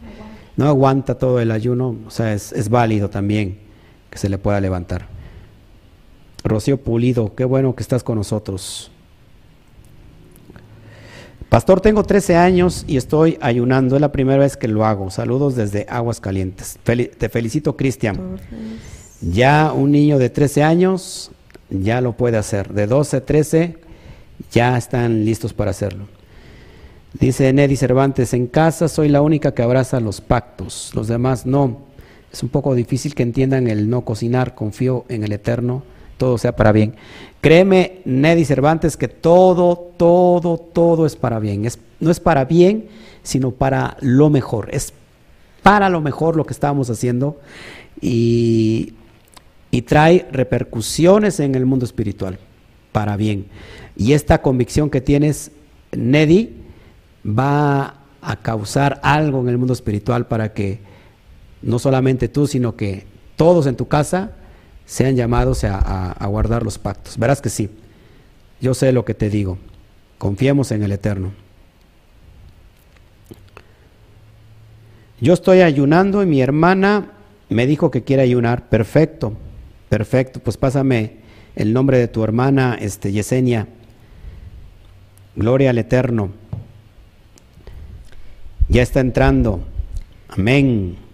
no aguanta todo el ayuno, o sea, es, es válido también que se le pueda levantar. Rocío Pulido, qué bueno que estás con nosotros. Pastor, tengo 13 años y estoy ayunando. Es la primera vez que lo hago. Saludos desde Aguas Calientes. te felicito, Cristian. Ya un niño de 13 años ya lo puede hacer. De 12, 13 ya están listos para hacerlo. Dice Neddy Cervantes, en casa soy la única que abraza los pactos, los demás no. Es un poco difícil que entiendan el no cocinar, confío en el Eterno todo sea para bien. Créeme, Neddy Cervantes, que todo, todo, todo es para bien. Es, no es para bien, sino para lo mejor. Es para lo mejor lo que estamos haciendo y, y trae repercusiones en el mundo espiritual, para bien. Y esta convicción que tienes, Neddy, va a causar algo en el mundo espiritual para que no solamente tú, sino que todos en tu casa sean llamados a, guardar los pactos. Verás que sí, yo sé lo que te digo, confiemos en el Eterno. Yo estoy ayunando y mi hermana me dijo que quiere ayunar. Perfecto, perfecto. Pues pásame el nombre de tu hermana, este, Yesenia. Gloria al Eterno. Ya está entrando. Amén.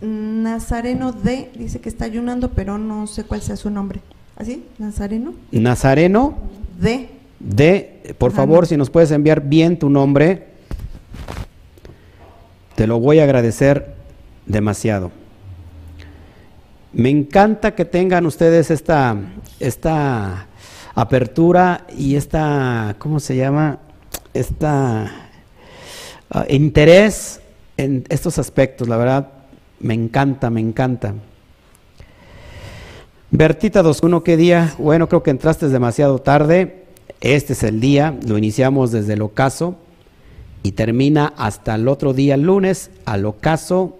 Nazareno D dice que está ayunando, pero no sé cuál sea su nombre. ¿Así? ¿Nazareno? Nazareno D. D. Por favor, si nos puedes enviar bien tu nombre, te lo voy a agradecer demasiado. Me encanta que tengan ustedes esta, esta apertura y esta, ¿cómo se llama? Esta uh, interés en estos aspectos, la verdad, me encanta, me encanta. Bertita 2.1, ¿qué día? Bueno, creo que entraste demasiado tarde. Este es el día, lo iniciamos desde el ocaso y termina hasta el otro día, lunes, al ocaso,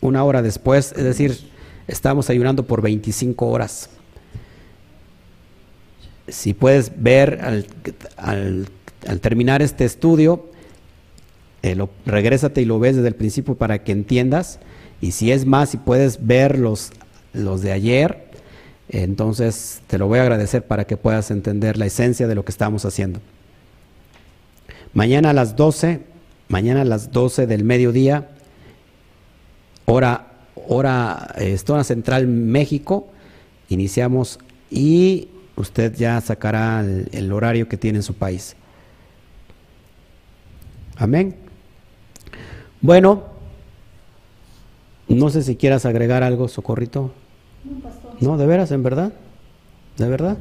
una hora después, es decir, estamos ayunando por 25 horas. Si puedes ver al, terminar este estudio, eh, regrésate y lo ves desde el principio para que entiendas. Y si es más, si puedes ver los, los de ayer, entonces te lo voy a agradecer para que puedas entender la esencia de lo que estamos haciendo. Mañana a las 12, mañana a las 12 del mediodía, hora hora, eh, zona central México, iniciamos y usted ya sacará el, horario que tiene en su país. Amén. Bueno, no sé si quieras agregar algo, Socorrito. No, de veras, en verdad. ¿De verdad?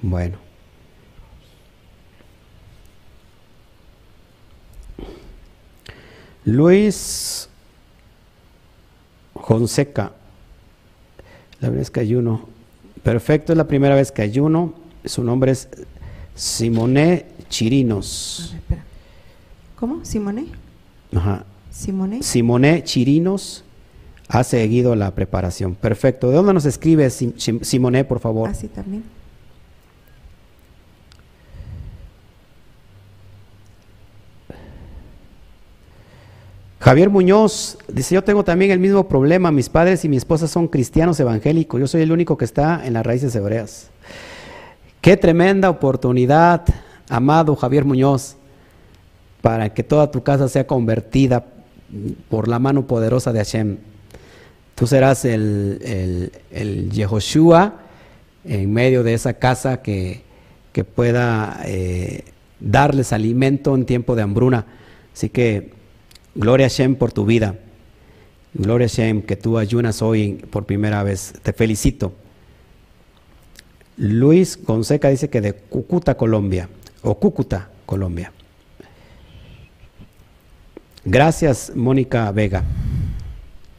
Bueno. Luis Jonseca. La primera vez que ayuno. Perfecto, es la primera vez que ayuno. Su nombre es Simone Chirinos. ¿Cómo? ¿Simone? Ajá. Simone. Simone Chirinos ha seguido la preparación. Perfecto. ¿De dónde nos escribe Simone, por favor? Así también. Javier Muñoz dice, yo tengo también el mismo problema, mis padres y mi esposa son cristianos evangélicos, yo soy el único que está en las raíces hebreas. Qué tremenda oportunidad, amado Javier Muñoz, para que toda tu casa sea convertida por la mano poderosa de Hashem. Tú serás el, el, Yehoshua en medio de esa casa que, pueda eh, darles alimento en tiempo de hambruna. Así que Gloria a Shem por tu vida. Gloria a Shem que tú ayunas hoy por primera vez. Te felicito. Luis Gonseca dice que de Cúcuta, Colombia. O Cúcuta, Colombia. Gracias, Mónica Vega.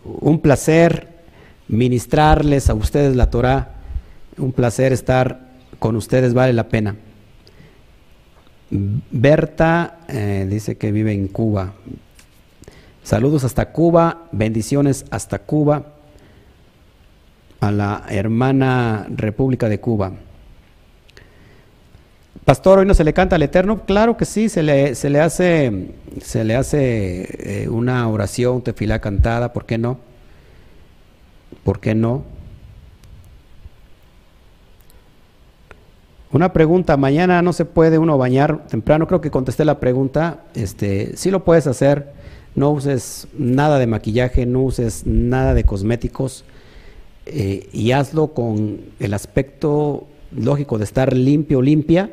Un placer ministrarles a ustedes la Torah. Un placer estar con ustedes, vale la pena. Berta eh, dice que vive en Cuba. Saludos hasta Cuba, bendiciones hasta Cuba, a la hermana República de Cuba. Pastor, hoy no se le canta al Eterno, claro que sí, se le, se le hace, se le hace eh, una oración, tefilá cantada, ¿por qué no? ¿Por qué no? Una pregunta, mañana no se puede uno bañar temprano, creo que contesté la pregunta, este, sí lo puedes hacer, no uses nada de maquillaje, no uses nada de cosméticos eh, y hazlo con el aspecto lógico de estar limpio, limpia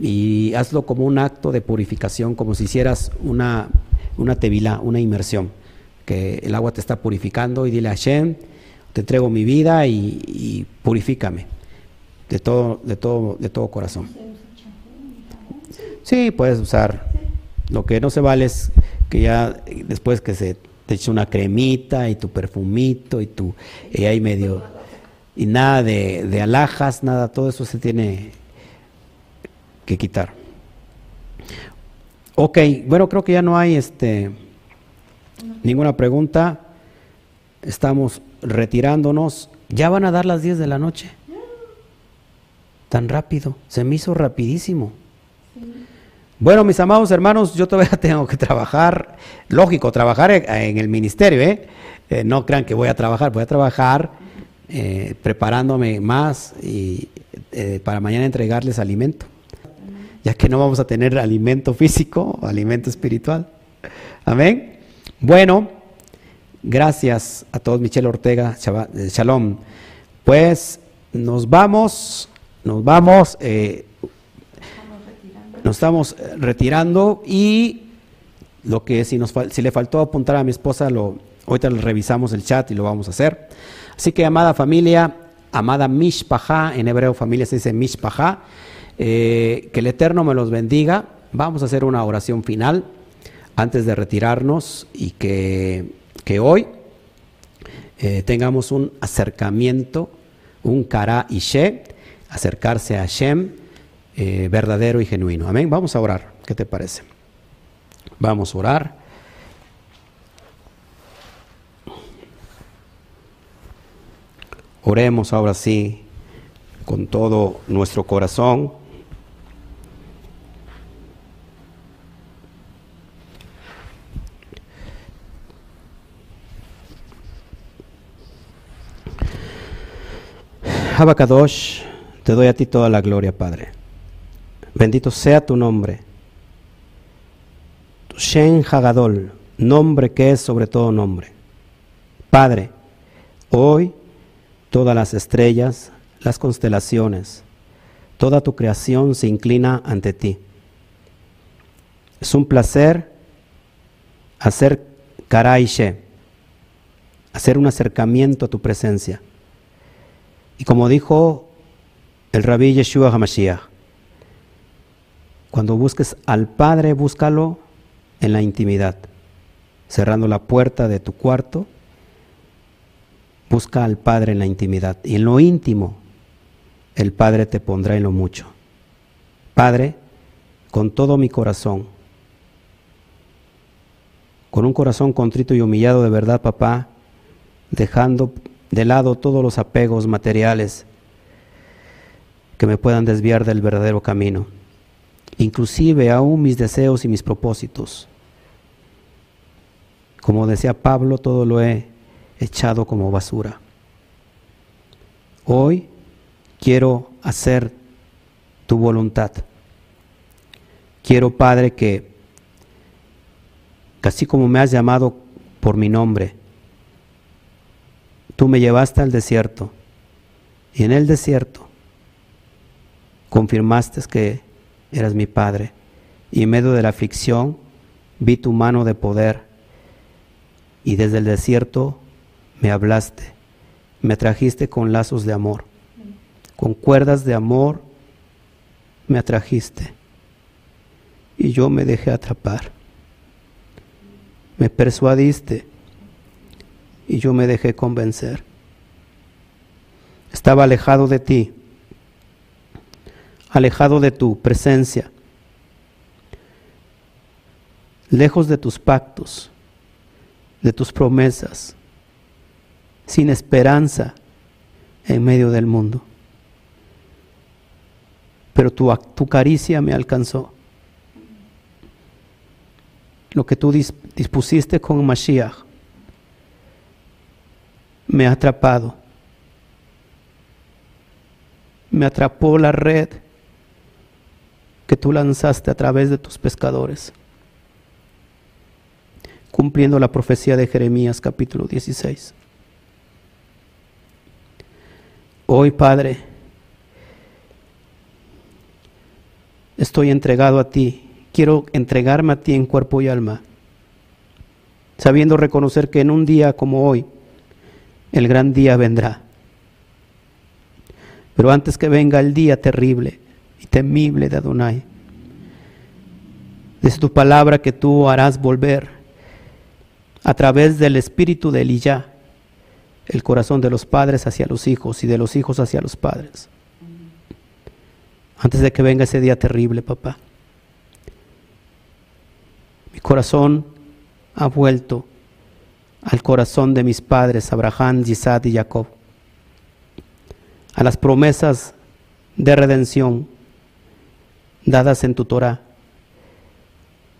y hazlo como un acto de purificación, como si hicieras una, una tevilá, una inmersión, que el agua te está purificando y dile a Hashem, te entrego mi vida y, y purifícame de todo, de todo, de todo corazón. Sí, puedes usar. Lo que no se vale es que ya después que se te eche una cremita y tu perfumito y tu y ahí medio y nada de, de alhajas, nada, todo eso se tiene que quitar. Ok, bueno, creo que ya no hay este ninguna pregunta. Estamos retirándonos. Ya van a dar las 10 de la noche. Tan rápido, se me hizo rapidísimo. Bueno, mis amados hermanos, yo todavía tengo que trabajar, lógico, trabajar en el ministerio, ¿eh? eh no crean que voy a trabajar, voy a trabajar eh, preparándome más y eh, para mañana entregarles alimento, ya que no vamos a tener alimento físico, alimento espiritual. Amén. Bueno, gracias a todos, Michelle Ortega, Shalom. Pues nos vamos, nos vamos, nos estamos retirando y lo que si, nos, si le faltó apuntar a mi esposa, lo, ahorita revisamos el chat y lo vamos a hacer. Así que, amada familia, amada Mishpaha, en hebreo familia se dice Mishpaha, eh, que el Eterno me los bendiga. Vamos a hacer una oración final antes de retirarnos y que, hoy eh, tengamos un acercamiento, un kara she, acercarse a Hashem eh, verdadero y genuino. Amén. Vamos a orar. ¿Qué te parece? Vamos a orar. Oremos ahora sí con todo nuestro corazón. Abacadosh, te doy a ti toda la gloria, Padre. Bendito sea tu nombre. Tu Shen Hagadol, nombre que es sobre todo nombre. Padre, hoy Todas las estrellas, las constelaciones, toda tu creación se inclina ante ti. Es un placer hacer karaishe, hacer un acercamiento a tu presencia. Y como dijo el rabí Yeshua HaMashiach, cuando busques al Padre, búscalo en la intimidad, cerrando la puerta de tu cuarto Busca al Padre en la intimidad y en lo íntimo el Padre te pondrá en lo mucho. Padre, con todo mi corazón, con un corazón contrito y humillado de verdad, papá, dejando de lado todos los apegos materiales que me puedan desviar del verdadero camino, inclusive aún mis deseos y mis propósitos. Como decía Pablo, todo lo he echado como basura. Hoy quiero hacer tu voluntad. Quiero, Padre, que, así como me has llamado por mi nombre, tú me llevaste al desierto. Y en el desierto confirmaste que eras mi Padre. Y en medio de la aflicción vi tu mano de poder. Y desde el desierto me hablaste, me trajiste con lazos de amor, con cuerdas de amor me atrajiste. Y yo me dejé atrapar. Me persuadiste y yo me dejé convencer. Estaba alejado de ti, alejado de tu presencia, lejos de tus pactos, de tus promesas sin esperanza en medio del mundo. Pero tu, caricia me alcanzó. Lo que tú dispusiste con Mashiach me ha atrapado. Me atrapó la red que tú lanzaste a través de tus pescadores, cumpliendo la profecía de Jeremías capítulo 16. Hoy, Padre, estoy entregado a ti. Quiero entregarme a ti en cuerpo y alma, sabiendo reconocer que en un día como hoy, el gran día vendrá. Pero antes que venga el día terrible y temible de Adonai, es tu palabra que tú harás volver a través del espíritu de Eliyah el corazón de los padres hacia los hijos y de los hijos hacia los padres. Antes de que venga ese día terrible, papá. Mi corazón ha vuelto al corazón de mis padres, Abraham, Isaac y Jacob. a las promesas de redención dadas en tu Torah.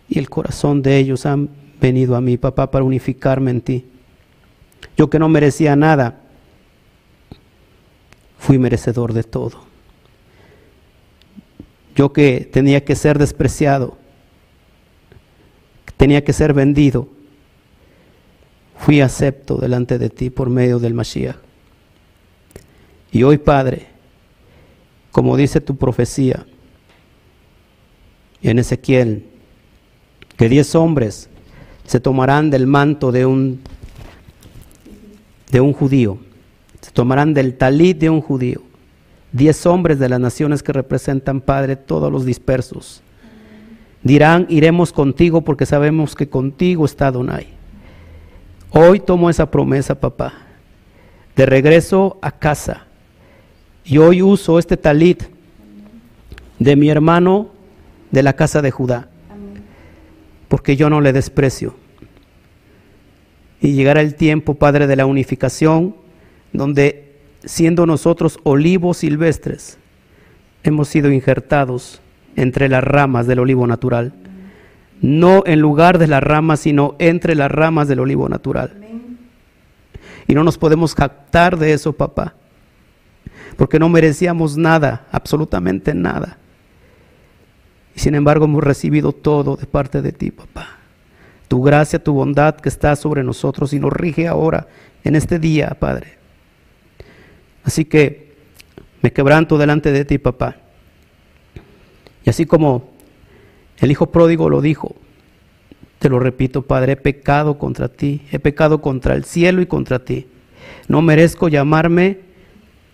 Y el corazón de ellos han venido a mí, papá, para unificarme en ti. Yo que no merecía nada, fui merecedor de todo. Yo que tenía que ser despreciado, tenía que ser vendido, fui acepto delante de ti por medio del Mashiach. Y hoy, Padre, como dice tu profecía en Ezequiel, que diez hombres se tomarán del manto de un, de un judío, se tomarán del talit de un judío, diez hombres de las naciones que representan, Padre, todos los dispersos. Dirán, iremos contigo porque sabemos que contigo está Donai. Hoy tomo esa promesa, papá, de regreso a casa y hoy uso este talit de mi hermano de la casa de Judá, porque yo no le desprecio. Y llegará el tiempo, Padre, de la unificación, donde siendo nosotros olivos silvestres, hemos sido injertados entre las ramas del olivo natural. No en lugar de las ramas, sino entre las ramas del olivo natural. Y no nos podemos captar de eso, papá porque no merecíamos nada, absolutamente nada. Y sin embargo hemos recibido todo de parte de ti, papá. Tu gracia, tu bondad que está sobre nosotros y nos rige ahora, en este día, Padre. Así que me quebranto delante de ti, papá. Y así como el Hijo pródigo lo dijo, te lo repito, Padre, he pecado contra ti, he pecado contra el cielo y contra ti. No merezco llamarme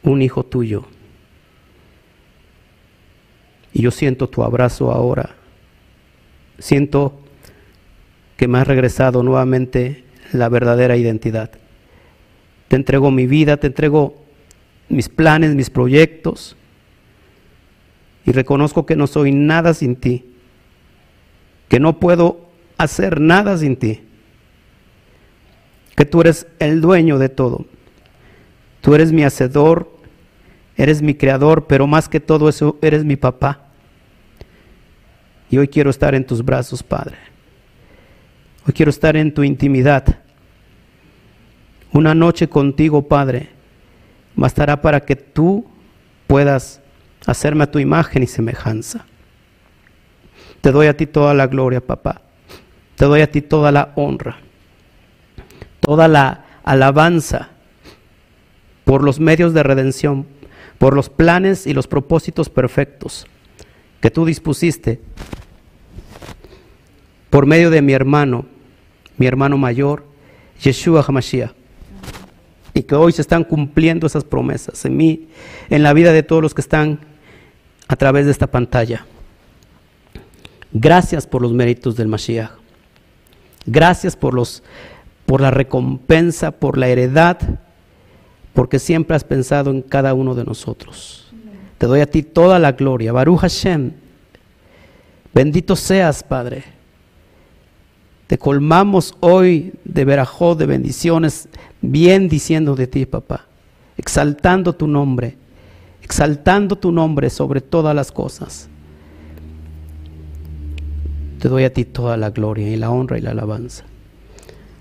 un hijo tuyo. Y yo siento tu abrazo ahora. Siento que me has regresado nuevamente la verdadera identidad. Te entrego mi vida, te entrego mis planes, mis proyectos. Y reconozco que no soy nada sin ti. Que no puedo hacer nada sin ti. Que tú eres el dueño de todo. Tú eres mi hacedor, eres mi creador, pero más que todo eso, eres mi papá. Y hoy quiero estar en tus brazos, Padre. Hoy quiero estar en tu intimidad. Una noche contigo, Padre, bastará para que tú puedas hacerme a tu imagen y semejanza. Te doy a ti toda la gloria, papá. Te doy a ti toda la honra, toda la alabanza por los medios de redención, por los planes y los propósitos perfectos que tú dispusiste por medio de mi hermano, mi hermano mayor, Yeshua HaMashiach. Y que hoy se están cumpliendo esas promesas en mí, en la vida de todos los que están a través de esta pantalla. Gracias por los méritos del Mashiach. Gracias por, los, por la recompensa, por la heredad porque siempre has pensado en cada uno de nosotros. Te doy a ti toda la gloria. Baruch Hashem. Bendito seas, Padre. Te colmamos hoy de verajó, de bendiciones, bien diciendo de ti, papá. Exaltando tu nombre. Exaltando tu nombre sobre todas las cosas. Te doy a ti toda la gloria y la honra y la alabanza.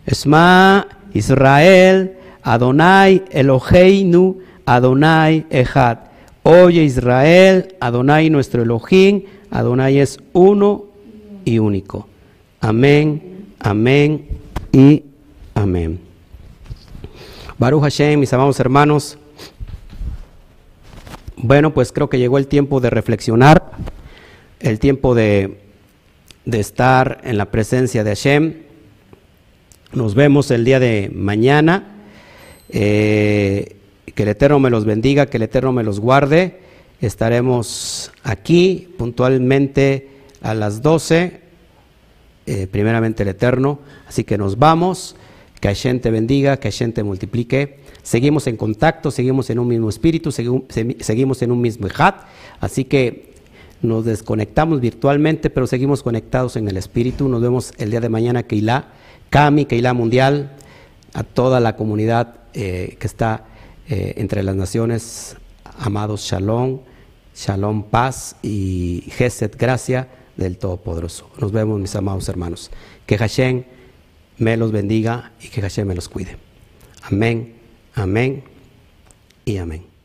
Esma Israel Adonai Eloheinu, Adonai Echad. Oye Israel, Adonai nuestro Elohim, Adonai es uno y único. Amén, amén y amén. Baruch Hashem, mis amados hermanos. Bueno, pues creo que llegó el tiempo de reflexionar, el tiempo de, de estar en la presencia de Hashem. Nos vemos el día de mañana. Eh, que el Eterno me los bendiga, que el Eterno me los guarde. Estaremos aquí puntualmente a las 12, eh, primeramente el Eterno. Así que nos vamos. Que Hashem te bendiga, que Hashem te multiplique. Seguimos en contacto, seguimos en un mismo espíritu, seguimos en un mismo hat. Así que nos desconectamos virtualmente, pero seguimos conectados en el espíritu. Nos vemos el día de mañana, Keilah, Cami, Keilah Mundial, a toda la comunidad eh, que está eh, entre las naciones. Amados, Shalom, Shalom, paz y Geset, gracia del Todopoderoso. Nos vemos, mis amados hermanos. Que Hashem me los bendiga y que Hashem me los cuide. Amén, amén y amén.